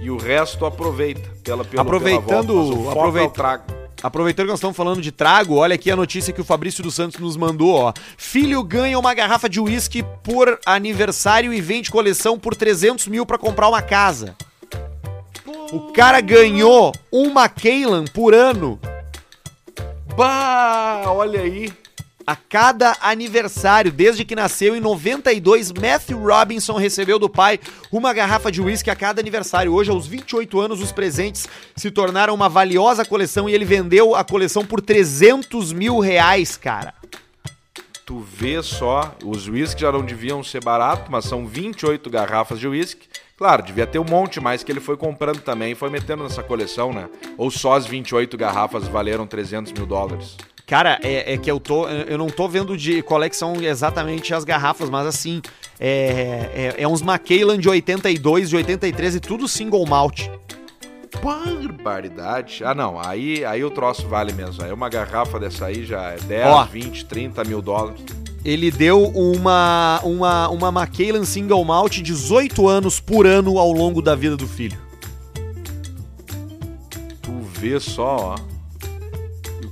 e o resto aproveita. Pela, pela, Aproveitando- pela volta, é aproveita- trago. Aproveitando que nós estamos falando de trago, olha aqui a notícia que o Fabrício dos Santos nos mandou, ó. Filho ganha uma garrafa de uísque por aniversário e vende coleção por 300 mil pra comprar uma casa. O cara ganhou uma Keylan por ano Bah, olha aí. A cada aniversário. Desde que nasceu em 92, Matthew Robinson recebeu do pai uma garrafa de uísque a cada aniversário. Hoje, aos 28 anos, os presentes se tornaram uma valiosa coleção e ele vendeu a coleção por 300 mil reais, cara. Tu vê só, os uísques já não deviam ser baratos, mas são 28 garrafas de uísque. Claro, devia ter um monte mais que ele foi comprando também e foi metendo nessa coleção, né? Ou só as 28 garrafas valeram 300 mil dólares. Cara, é, é que eu tô. Eu não tô vendo de qual é que são exatamente as garrafas, mas assim, é, é, é uns Macallan de 82, de 83 e tudo single malt. Barbaridade. Ah, não, aí, aí o troço vale mesmo. Aí uma garrafa dessa aí já é 10, Ó. 20, 30 mil dólares. Ele deu uma, uma, uma Macallan single malt 18 anos por ano ao longo da vida do filho. Tu vê só, ó.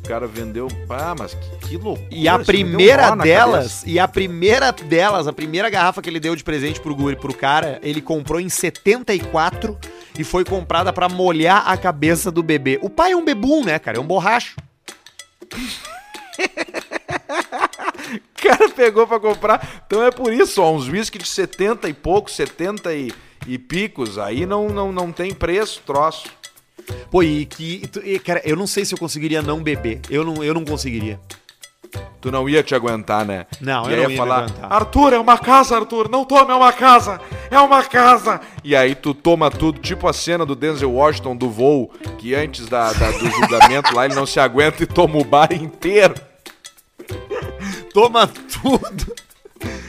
O cara vendeu. Ah, mas que, que loucura. E a primeira na delas, e a primeira delas, a primeira garrafa que ele deu de presente pro guri, pro cara, ele comprou em 74 e foi comprada pra molhar a cabeça do bebê. O pai é um bebum, né, cara? É um borracho. O cara pegou pra comprar. Então é por isso, ó, uns whisky de 70 e pouco, 70 e, e picos. Aí não, não, não tem preço, troço. Pô, e que. e, cara, eu não sei se eu conseguiria não beber. Eu não, eu não conseguiria. Tu não ia te aguentar, né? Não, e eu aí não ia falar. Arthur, é uma casa, Arthur, não tome, é uma casa, é uma casa. E aí tu toma tudo, tipo a cena do Denzel Washington do voo, que antes da, da- do julgamento lá ele não se aguenta e toma o bar inteiro. Toma tudo.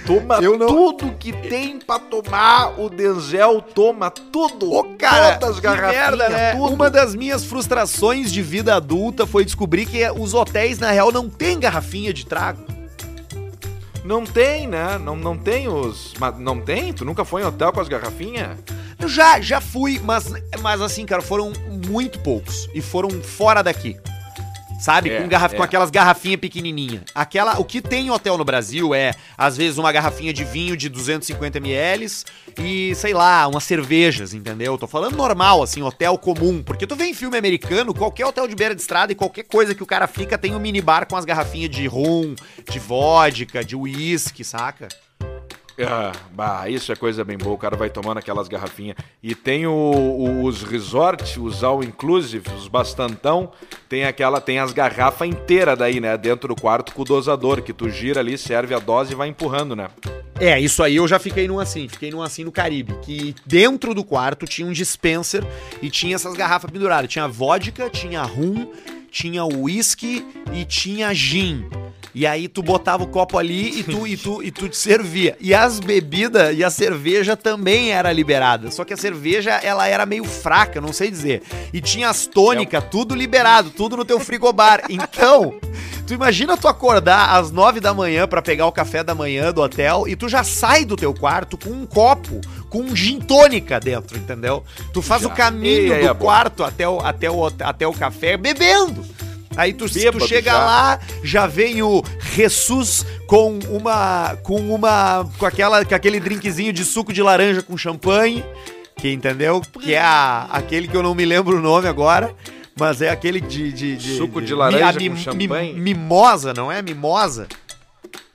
Toma Eu não- tudo que tem pra tomar, o Denzel toma tudo. Ô, cara, todas as merda, né? tudo. Uma das minhas frustrações de vida adulta foi descobrir que os hotéis, na real, não tem garrafinha de trago. Não tem, né? Não, não tem os... Mas não tem? Tu nunca foi em hotel com as garrafinhas? Eu já, já fui, mas, mas assim, cara, foram muito poucos. E foram fora daqui. Sabe? É, com, garraf... é. com aquelas garrafinhas pequenininha. Aquela, o que tem em hotel no Brasil é, às vezes, uma garrafinha de vinho de 250 ml e, sei lá, umas cervejas, entendeu? Tô falando normal, assim, hotel comum. Porque tu vê em filme americano, qualquer hotel de beira de estrada e qualquer coisa que o cara fica tem um minibar com as garrafinhas de rum, de vodka, de uísque, saca? Ah, bah, isso é coisa bem boa. O cara vai tomando aquelas garrafinhas. E tem o- o- os resorts, os all inclusive, os bastantão. Tem aquela, tem as garrafas inteiras daí, né? Dentro do quarto com o dosador, que tu gira ali, serve a dose e vai empurrando, né? É, isso aí eu já fiquei num assim, fiquei num assim no Caribe, que dentro do quarto tinha um dispenser e tinha essas garrafas penduradas. Tinha vodka, tinha rum, tinha whisky e tinha gin. E aí tu botava o copo ali e tu, e tu, e tu te servia. E as bebidas e a cerveja também era liberada. Só que a cerveja, ela era meio fraca, não sei dizer. E tinha as tônicas, tudo liberado, tudo no teu frigobar. Então, tu imagina tu acordar às nove da manhã pra pegar o café da manhã do hotel e tu já sai do teu quarto com um copo, com um gin tônica dentro, entendeu? Tu faz Já. o caminho E aí do é quarto até o, até, o, até o café bebendo. Aí tu, Bêbado tu chega já. lá, já vem o Jesus com uma com uma com aquela com aquele drinkzinho de suco de laranja com champanhe, que entendeu? Que é a, aquele que eu não me lembro o nome agora, mas é aquele de, de, de- Suco de laranja mi- a com champanhe? mimosa, não é? Mimosa.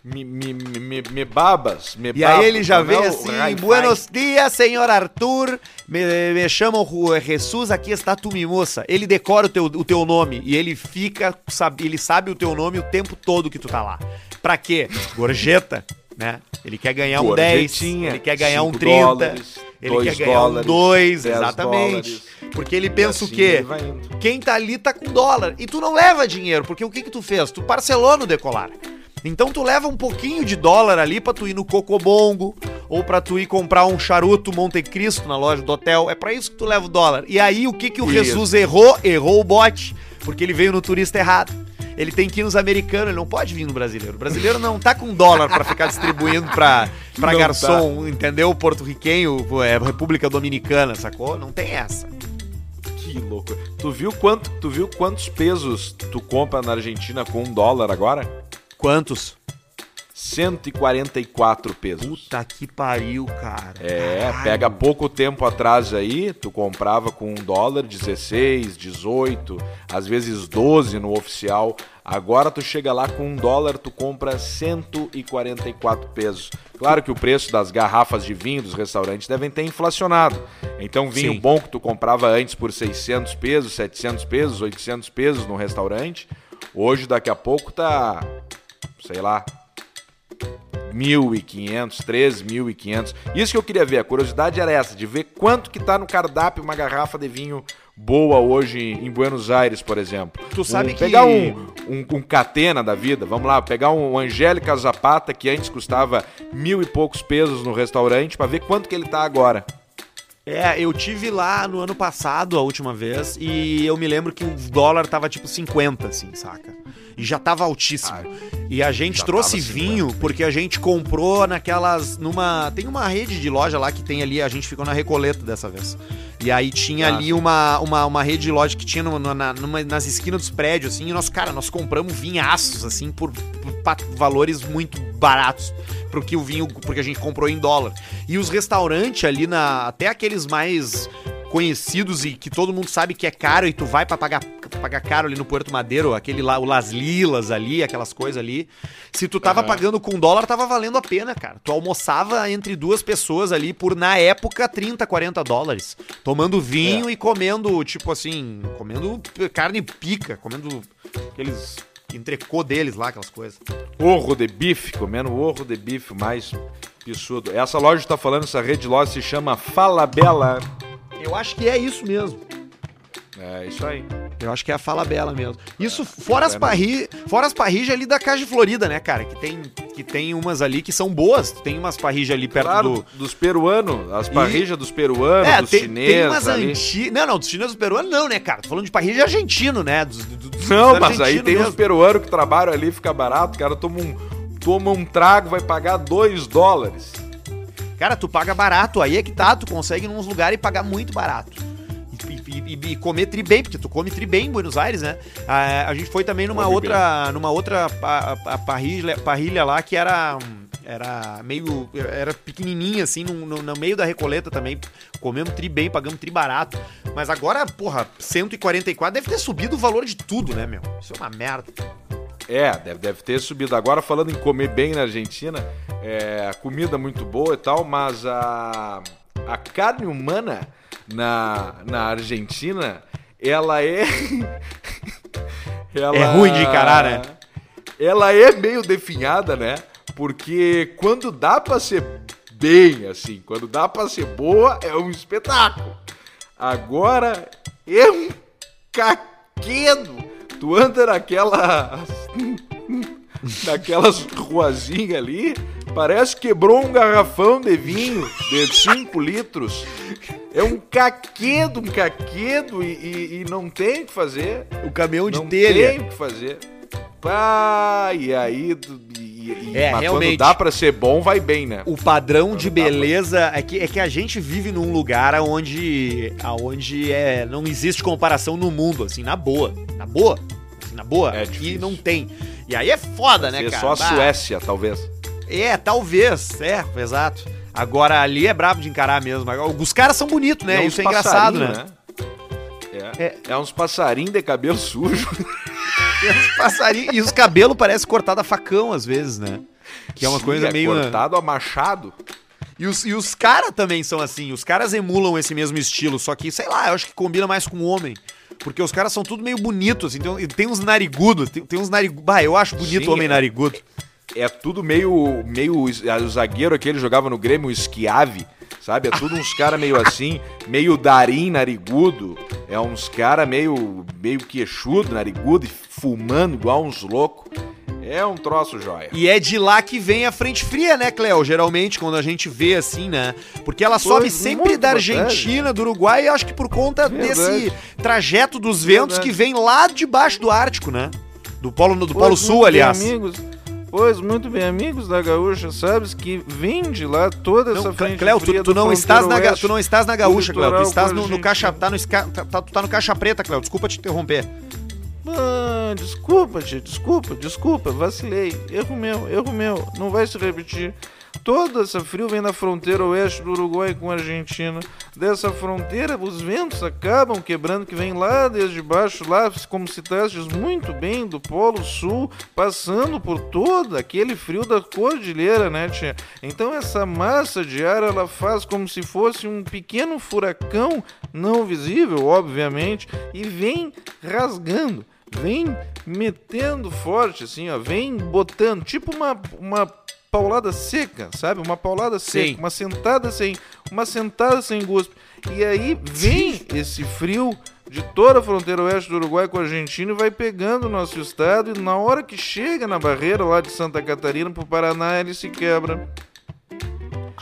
Me, me, me, me babas, me E aí ele já é vem assim, buenos dias, senhor Arthur, me, me chamam Jesus, aqui está tu mi moça. Ele decora o teu, o teu nome e ele fica, sabe, ele sabe o teu nome o tempo todo que tu tá lá. Pra quê? Gorjeta, né? Ele quer ganhar um 10, Gorjetinha, ele quer ganhar um cinco 30, dólares, ele quer ganhar um dólares, 2, dez exatamente. dólares. Porque ele pensa assim o quê? Quem tá ali tá com dólar. E tu não leva dinheiro, porque o que que tu fez? Tu parcelou no decolar. Então tu leva um pouquinho de dólar ali pra tu ir no Cocobongo, ou pra tu ir comprar um charuto Monte Cristo na loja do hotel. É pra isso que tu leva o dólar. E aí o que que o Isso. Jesus errou? Errou o bote, porque ele veio no turista errado. Ele tem que ir nos americanos, ele não pode vir no brasileiro. O brasileiro não tá com dólar pra ficar distribuindo pra, pra Não garçom, entendeu? Porto-riquenho, é, República Dominicana, sacou? Não tem essa. Que louco. Tu viu quanto, tu viu quantos pesos tu compra na Argentina com um dólar agora? Quantos? 144 pesos. Puta que pariu, cara. É, Caralho. pega pouco tempo atrás aí, tu comprava com um dólar 16, 18, às vezes 12 no oficial. Agora tu chega lá com um dólar, tu compra 144 pesos. Claro que o preço das garrafas de vinho dos restaurantes devem ter inflacionado. Então vinho Sim. bom que tu comprava antes por 600 pesos, 700 pesos, 800 pesos no restaurante, hoje daqui a pouco tá, sei lá, 1.500, 3.500. Isso que eu queria ver, a curiosidade era essa, de ver quanto que tá no cardápio uma garrafa de vinho boa hoje em Buenos Aires, por exemplo. Tu sabe um, que- Pegar um, um, um Catena da vida, vamos lá, pegar um Angélica Zapata, que antes custava mil e poucos pesos no restaurante, pra ver quanto que ele tá agora. É, eu tive lá no ano passado, a última vez, e eu me lembro que o dólar tava tipo 50, assim, saca? E já tava altíssimo. e a gente trouxe tava 50, vinho porque a gente comprou naquelas. numa. Tem uma rede de loja lá que tem ali, a gente ficou na Recoleta dessa vez. E aí tinha Ah, ali uma, uma, uma rede de loja que tinha na, numa- nas esquinas dos prédios, assim, e nós, cara, nós compramos vinhaços, assim, por, por valores muito baratos pro que o vinho, porque a gente comprou em dólar. E os restaurantes ali na. Até aqueles mais conhecidos e que todo mundo sabe que é caro e tu vai pra pagar, pagar caro ali no Puerto Madeiro, aquele lá, o Las Lilas ali, aquelas coisas ali. Se tu tava Aham. pagando com dólar, tava valendo a pena, cara. Tu almoçava entre duas pessoas ali por, na época, 30, 40 dólares. Tomando vinho e comendo, tipo assim, comendo carne pica, comendo aqueles entrecô deles lá, aquelas coisas. Orro de bife, comendo orro de bife mais pissudo. Essa loja que tá falando, essa rede de loja se chama Falabella. Eu acho que é isso mesmo. É isso aí. Eu acho que é a fala bela mesmo. Isso fora as parri, fora as parrijas ali da Caixa Florida, né, cara? Que tem, que tem umas ali que são boas. Tem umas parrijas ali perto Claro, do. dos peruanos, as parrijas dos peruanos, É, dos tem, chineses tem umas antigas. Não, não, dos chineses do peruano não, né, cara? Tô falando de parrija argentino, né? Dos, do- dos Não, mas aí tem mesmo. uns peruanos que trabalham ali, fica barato, o cara toma um, toma um trago, vai pagar 2 dólares. Cara, tu paga barato, aí é que tá, tu consegue ir nos lugares e pagar muito barato. E, e- e- comer tri bem, porque tu come tri bem em Buenos Aires, né? A, a gente foi também numa Come outra, numa outra pa- a- parrilha, parrilha lá que era era meio era pequenininha assim no, no- no meio da Recoleta também. Comemos tri bem, pagamos tri barato. Mas agora, porra, 144 deve ter subido o valor de tudo, né, meu? Isso é uma merda. É, deve, deve ter subido. Agora, falando em comer bem na Argentina, é, a comida muito boa e tal, mas a, a carne humana na, na Argentina, ela é. ela, É ruim de encarar, né? Ela é meio definhada, né? Porque quando dá pra ser bem, assim, quando dá pra ser boa, é um espetáculo. Agora é um caquedo. Tu anda naquela. naquelas ruazinhas ali, parece que quebrou um garrafão de vinho de 5 litros. É um caquedo, um caquedo, e, e- e não tem o que fazer. O caminhão de Não telha. tem o que fazer. E aí. E, e- É, mas realmente. quando dá pra ser bom, vai bem, né? O padrão de Quando pra- beleza é que, é que a gente vive num lugar onde, aonde é, não existe comparação no mundo, assim, na boa. Na boa. Assim, na boa. É Aqui difícil. não tem. E aí é foda, né, cara? só a Suécia, talvez. É, talvez. É, exato. Agora ali é brabo de encarar mesmo. Os caras são bonitos, né? uns Isso é engraçado, né? passarinho, É. é uns passarinhos de cabelo sujo. E os passarinhos- E os cabelos parecem cortados a facão às vezes, né? Que é uma Sim, coisa é meio. cortado a machado. E os, e os caras também são assim. Os caras emulam esse mesmo estilo. Só que, sei lá, eu acho que combina mais com o homem. Porque os caras são tudo meio bonitos. Então, e tem uns narigudos. Tem, tem uns narigudos. Bah, eu acho bonito Sim, o homem é. narigudo. É tudo meio. meio o zagueiro aquele jogava no Grêmio, o Schiave, sabe? É tudo uns caras meio assim, meio darim narigudo. É uns caras meio. meio queixudo, narigudo, e fumando igual uns loucos. É um troço jóia. E é de lá que vem a frente fria, né, Cleo? Geralmente, quando a gente vê assim, né? Porque ela sobe sempre da Argentina, do Uruguai, e acho que por conta Verdade. desse trajeto dos ventos Verdade. que vem lá debaixo do Ártico, né? Do Polo, do Polo Sul, bem, aliás. amigos, pois, muito bem, amigos da Gaúcha, sabes que vem de lá toda essa frente Cleo, tu, tu não estás na, ga- fronteiro tu não oeste. estás na gaúcha, do Cleo. Tu estás no, no caixa. Tá no, tá, tá- tu tá no caixa preta, Cleo. Desculpa te interromper. Ah, desculpa, tia, desculpa, desculpa, vacilei. Erro meu, erro meu, não vai se repetir. Toda essa frio vem da fronteira oeste do Uruguai com a Argentina. Dessa fronteira, os ventos acabam quebrando, que vem lá desde baixo, lá, como citastes muito bem, do Polo Sul, passando por todo aquele frio da cordilheira, né, tia? Então essa massa de ar, ela faz como se fosse um pequeno furacão, não visível, obviamente, e vem rasgando vem metendo forte, assim, ó, vem botando, tipo uma, uma paulada seca, sabe? Uma paulada seca, Sim. uma sentada sem, uma sentada sem gosto. E aí vem esse frio de toda a fronteira oeste do Uruguai com a Argentina e vai pegando o nosso estado e na hora que chega na barreira lá de Santa Catarina pro Paraná, ele se quebra.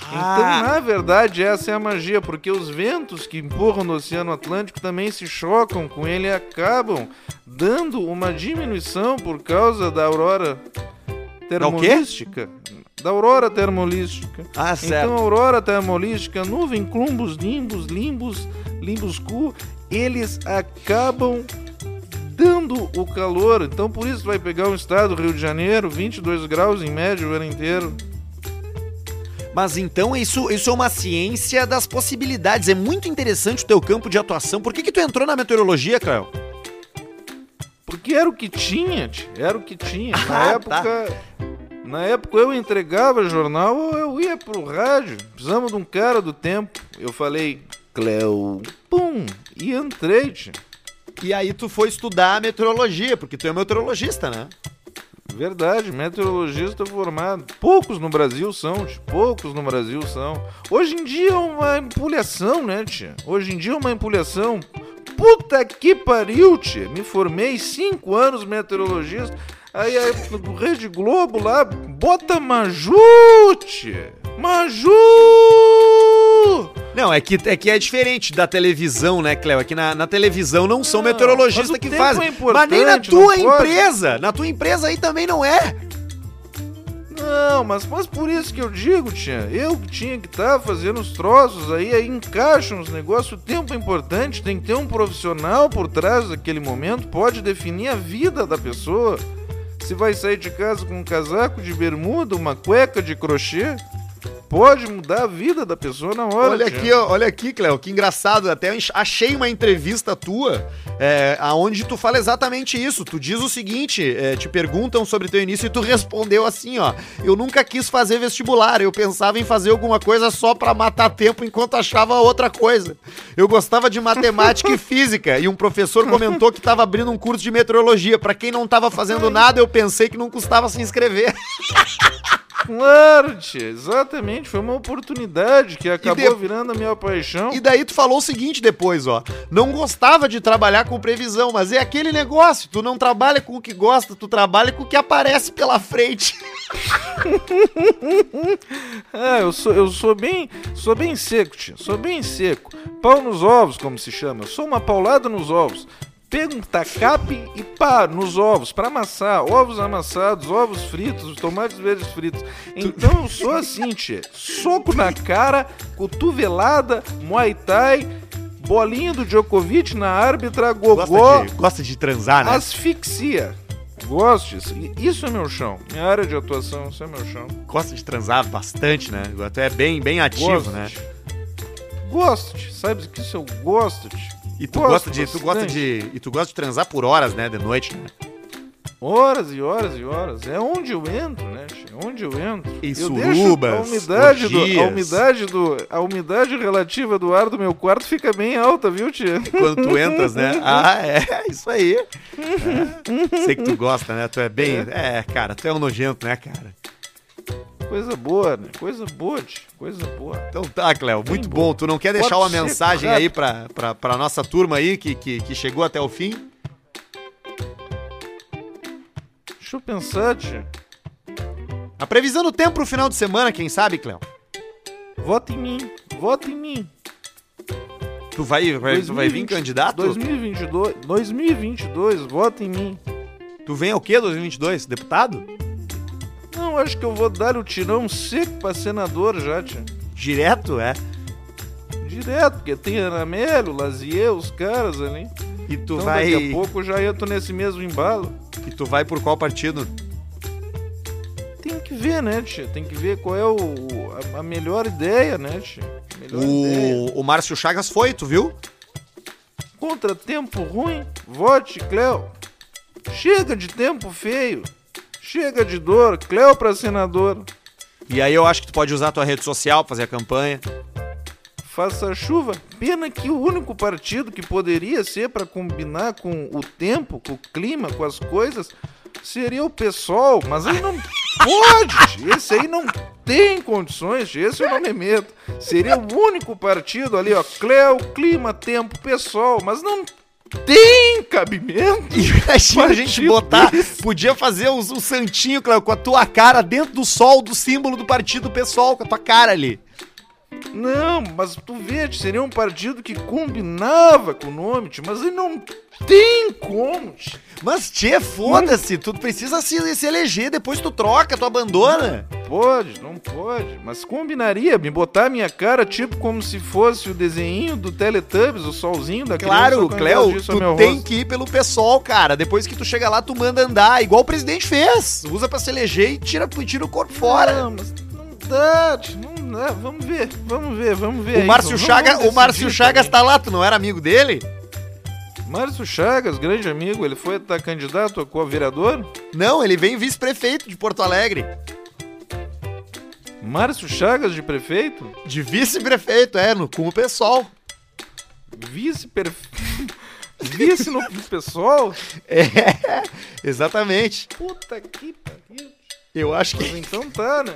Então, na verdade, essa é a magia, porque os ventos que empurram no Oceano Atlântico também se chocam com ele e acabam dando uma diminuição por causa da aurora termolística. Da aurora termolística. Ah, Então, a aurora termolística, nuvem, clumbos, nimbus, limbos, limbus Q, eles acabam dando o calor. Então, por isso vai pegar um estado, Rio de Janeiro, 22 graus em média o ano inteiro. Mas então isso, isso é uma ciência das possibilidades. É muito interessante o teu campo de atuação. Por que, que tu entrou na meteorologia, Cleo? Porque era o que tinha, era o que tinha. Na Ah, época. Na época eu entregava jornal ou eu ia pro rádio. Precisamos de um cara do tempo. Eu falei, Cleo. Pum! E entrei, tio. E aí tu foi estudar meteorologia, porque tu é meteorologista, né? Verdade, meteorologista formado. Poucos no Brasil são, tio. Poucos no Brasil são. Hoje em dia é uma empulhação, né, tia? Hoje em dia é uma empulhação. Puta que pariu, tia. Me formei cinco anos meteorologista. Aí a Rede Globo lá, bota Maju, tia. Maju! Não, é que, é que é diferente da televisão, né, Cleo? É que na, na televisão não são meteorologistas que fazem. é mas nem na tua empresa. Na tua empresa aí também não é. Não, mas, mas por isso que eu digo, tia, eu que tinha que estar fazendo os troços aí, aí encaixam os negócios, o tempo é importante, tem que ter um profissional por trás daquele momento, pode definir a vida da pessoa. Se vai sair de casa com um casaco de bermuda, uma cueca de crochê, pode mudar a vida da pessoa na hora. Olha aqui, ó, olha aqui, Cleo, que engraçado. Até achei uma entrevista tua, é, aonde tu fala exatamente isso. Tu diz o seguinte: é, te perguntam sobre teu início e tu respondeu assim, ó. Eu nunca quis fazer vestibular, eu pensava em fazer alguma coisa só pra matar tempo enquanto achava outra coisa. Eu gostava de matemática e física, e um professor comentou que tava abrindo um curso de meteorologia. Pra quem não tava fazendo nada, eu pensei que não custava se inscrever. Claro, tia, exatamente, foi uma oportunidade que acabou de- virando a minha paixão. E daí tu falou o seguinte depois, ó. Não gostava de trabalhar com previsão, mas é aquele negócio. Tu não trabalha com o que gosta, tu trabalha com o que aparece pela frente. Ah, eu sou, eu sou bem, sou bem seco, tia. Sou bem seco. Pau nos ovos, como se chama. Eu sou uma paulada nos ovos. Pego um tacape e pá, nos ovos, pra amassar. Ovos amassados, ovos fritos, tomates verdes fritos. Então eu sou assim, tia. Soco na cara, cotovelada, muay thai, bolinha do Djokovic na árbitra, gogó, Gosta de, gosta de transar, né? asfixia. Gosto disso. Isso é meu chão. Minha área de atuação, isso é meu chão. Gosta de transar bastante, né? Tu é bem, bem ativo, Gosto, né? Gosto, sabe que isso eu gosto. E tu Gosto gosta de, tu gosta de, e tu gosta de transar por horas, né, de noite, né? Horas e horas e horas. É onde eu entro, né? É Onde eu entro? Em eu surubas, a umidade do, a orgias. umidade do, a umidade do, a umidade relativa do ar do meu quarto fica bem alta, viu, tia? Quando tu entras, né? Ah, é, isso aí. É. Sei que tu gosta, né? Tu é bem. É, cara, tu é um nojento, né, cara? Coisa boa, né? Coisa boa, tia. Coisa boa. Então tá, Cléo, muito bom. bom. Tu não quer deixar Pode uma ser, mensagem aí pra, pra, pra nossa turma aí que, que, que chegou até o fim? Deixa eu pensar, tia. A previsão do tempo pro final de semana, quem sabe, Cléo? Vota em mim. Vota em mim. Tu vai, vai, tu vai vir 2020, candidato? 2022, 2022, vota em mim. Tu vem ao quê, 2022? Deputado? Não, acho que eu vou dar o tirão seco pra senador já, tia. Direto, é? Direto, porque tem Anamélio, Lazier, os caras ali. E tu então vai. daqui a pouco já entro nesse mesmo embalo. E tu vai por qual partido? Tem que ver, né, tia? Tem que ver qual é o, a, a melhor ideia, né, tia? Melhor ideia. O, o Márcio Chagas foi, tu viu? Contra tempo ruim, vote, Cleo. Chega de tempo feio. Chega de dor, Cleo pra senador. E aí eu acho que tu pode usar tua rede social pra fazer a campanha. Faça chuva. Pena que o único partido que poderia ser pra combinar com o tempo, com o clima, com as coisas, seria o PSOL. Mas aí não pode. Esse aí não tem condições. Esse eu não me meto. Seria o único partido ali, ó. Cleo, clima, tempo, PSOL. Mas não tem cabimento. Imagina a gente botar. Podia fazer um, um santinho, Cléo, com a tua cara dentro do sol do símbolo do partido pessoal, com a tua cara ali. Não, mas tu vê, seria um partido que combinava com o nome, mas aí não tem como. Mas, tchê, foda-se, tu precisa se, se eleger, depois tu troca, tu abandona. Pode, não pode, mas combinaria me botar a minha cara tipo como se fosse o desenho do Teletubbies, o solzinho da Claro, Cléo, tu tem rosto. que ir pelo pessoal, cara. Depois que tu chega lá, tu manda andar, igual o presidente fez. Usa pra se eleger e tira, tira o corpo fora. Não, mas não dá, não dá. Vamos ver, vamos ver, vamos ver. O aí, Márcio vamos o Márcio Chagas também. tá lá, tu não era amigo dele? Márcio Chagas, grande amigo, ele foi tá candidato a vereador? Não, ele vem vice-prefeito de Porto Alegre. Márcio Chagas de prefeito? De vice-prefeito, é, no, com o pessoal. Vice Vice no pessoal? É, exatamente. Puta que pariu. Eu acho Mas que, então tá, né?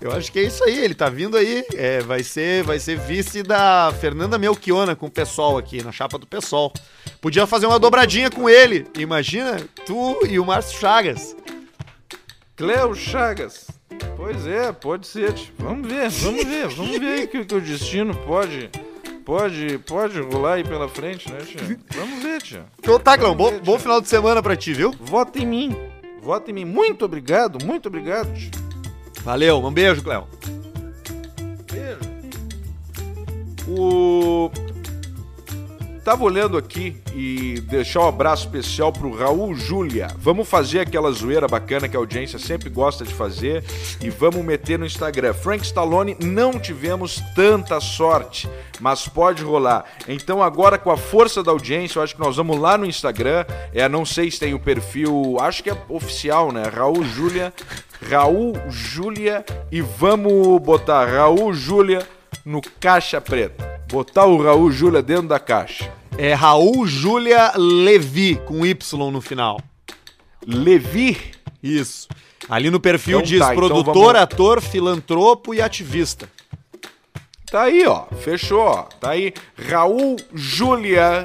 Eu acho que é isso aí. Ele tá vindo aí. É, vai ser, vai ser vice da Fernanda Melchiona com o pessoal aqui na chapa do pessoal. Podia fazer uma dobradinha com ele. Imagina tu e o Márcio Chagas. Cleo Chagas. Pois é, pode ser. Vamos ver, vamos ver, vamos ver aí que, que o destino pode, pode, pode rolar aí pela frente, né, tia? Vamos ver, tia. Então tá, Clão, bom, bom final de semana pra ti, viu? Vota em mim. Vota em mim. Muito obrigado, muito obrigado, tia. Valeu, um beijo, Cléo. Beijo. O. Tava olhando aqui e deixar um abraço especial pro Raul Júlia. Vamos fazer aquela zoeira bacana que a audiência sempre gosta de fazer e vamos meter no Instagram. Frank Stallone, não tivemos tanta sorte, mas pode rolar. Então agora com a força da audiência, eu acho que nós vamos lá no Instagram. É, não sei se tem o perfil, acho que é oficial, né? Raul Júlia, Raul Júlia e vamos botar Raul Júlia no caixa preta. Botar o Raul Júlia dentro da caixa. É Raul Júlia Levi, com Y no final. Levi, Isso. Ali no perfil Então diz tá, então produtor, vamos- ator, filantropo e ativista. tá aí, ó. Fechou, ó. Tá aí. Raul Júlia.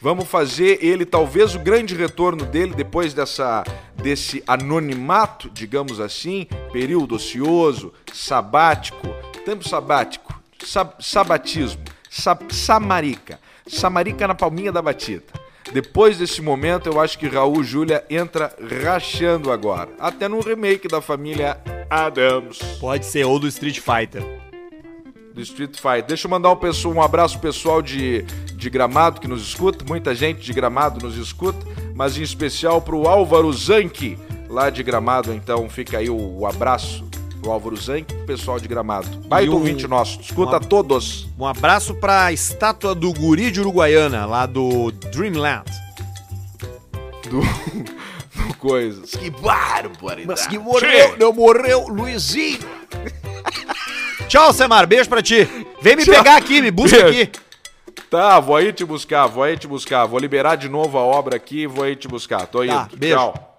Vamos fazer ele, talvez o grande retorno dele depois dessa desse anonimato, digamos assim, período ocioso, sabático, tempo sabático, sab- sabatismo, sab- samarica, samarica na palminha da batida. Depois desse momento, eu acho que Raul Júlia entra rachando agora, até no remake da família Adams Pode ser, ou do Street Fighter. do Street Fighter. Deixa eu mandar um, pessoal, um abraço pessoal de, de Gramado que nos escuta, muita gente de Gramado nos escuta, mas em especial pro Álvaro Zanck, lá de Gramado, então fica aí o, o abraço pro Álvaro Zanck, pro pessoal de Gramado. Baita um- ouvinte nosso, escuta uma- todos. Um abraço pra estátua do guri de Uruguaiana, lá do Dreamland. Do, do coisas. Que barbaridade. Mas que morreu, não morreu, Luizinho. Tchau, Semar. Beijo pra ti. Vem me Tchau. pegar aqui, me busca Beijo. aqui. Tá, vou aí te buscar, vou aí te buscar. Vou liberar de novo a obra aqui e vou aí te buscar. Tô indo. Tá, beijo. Tchau.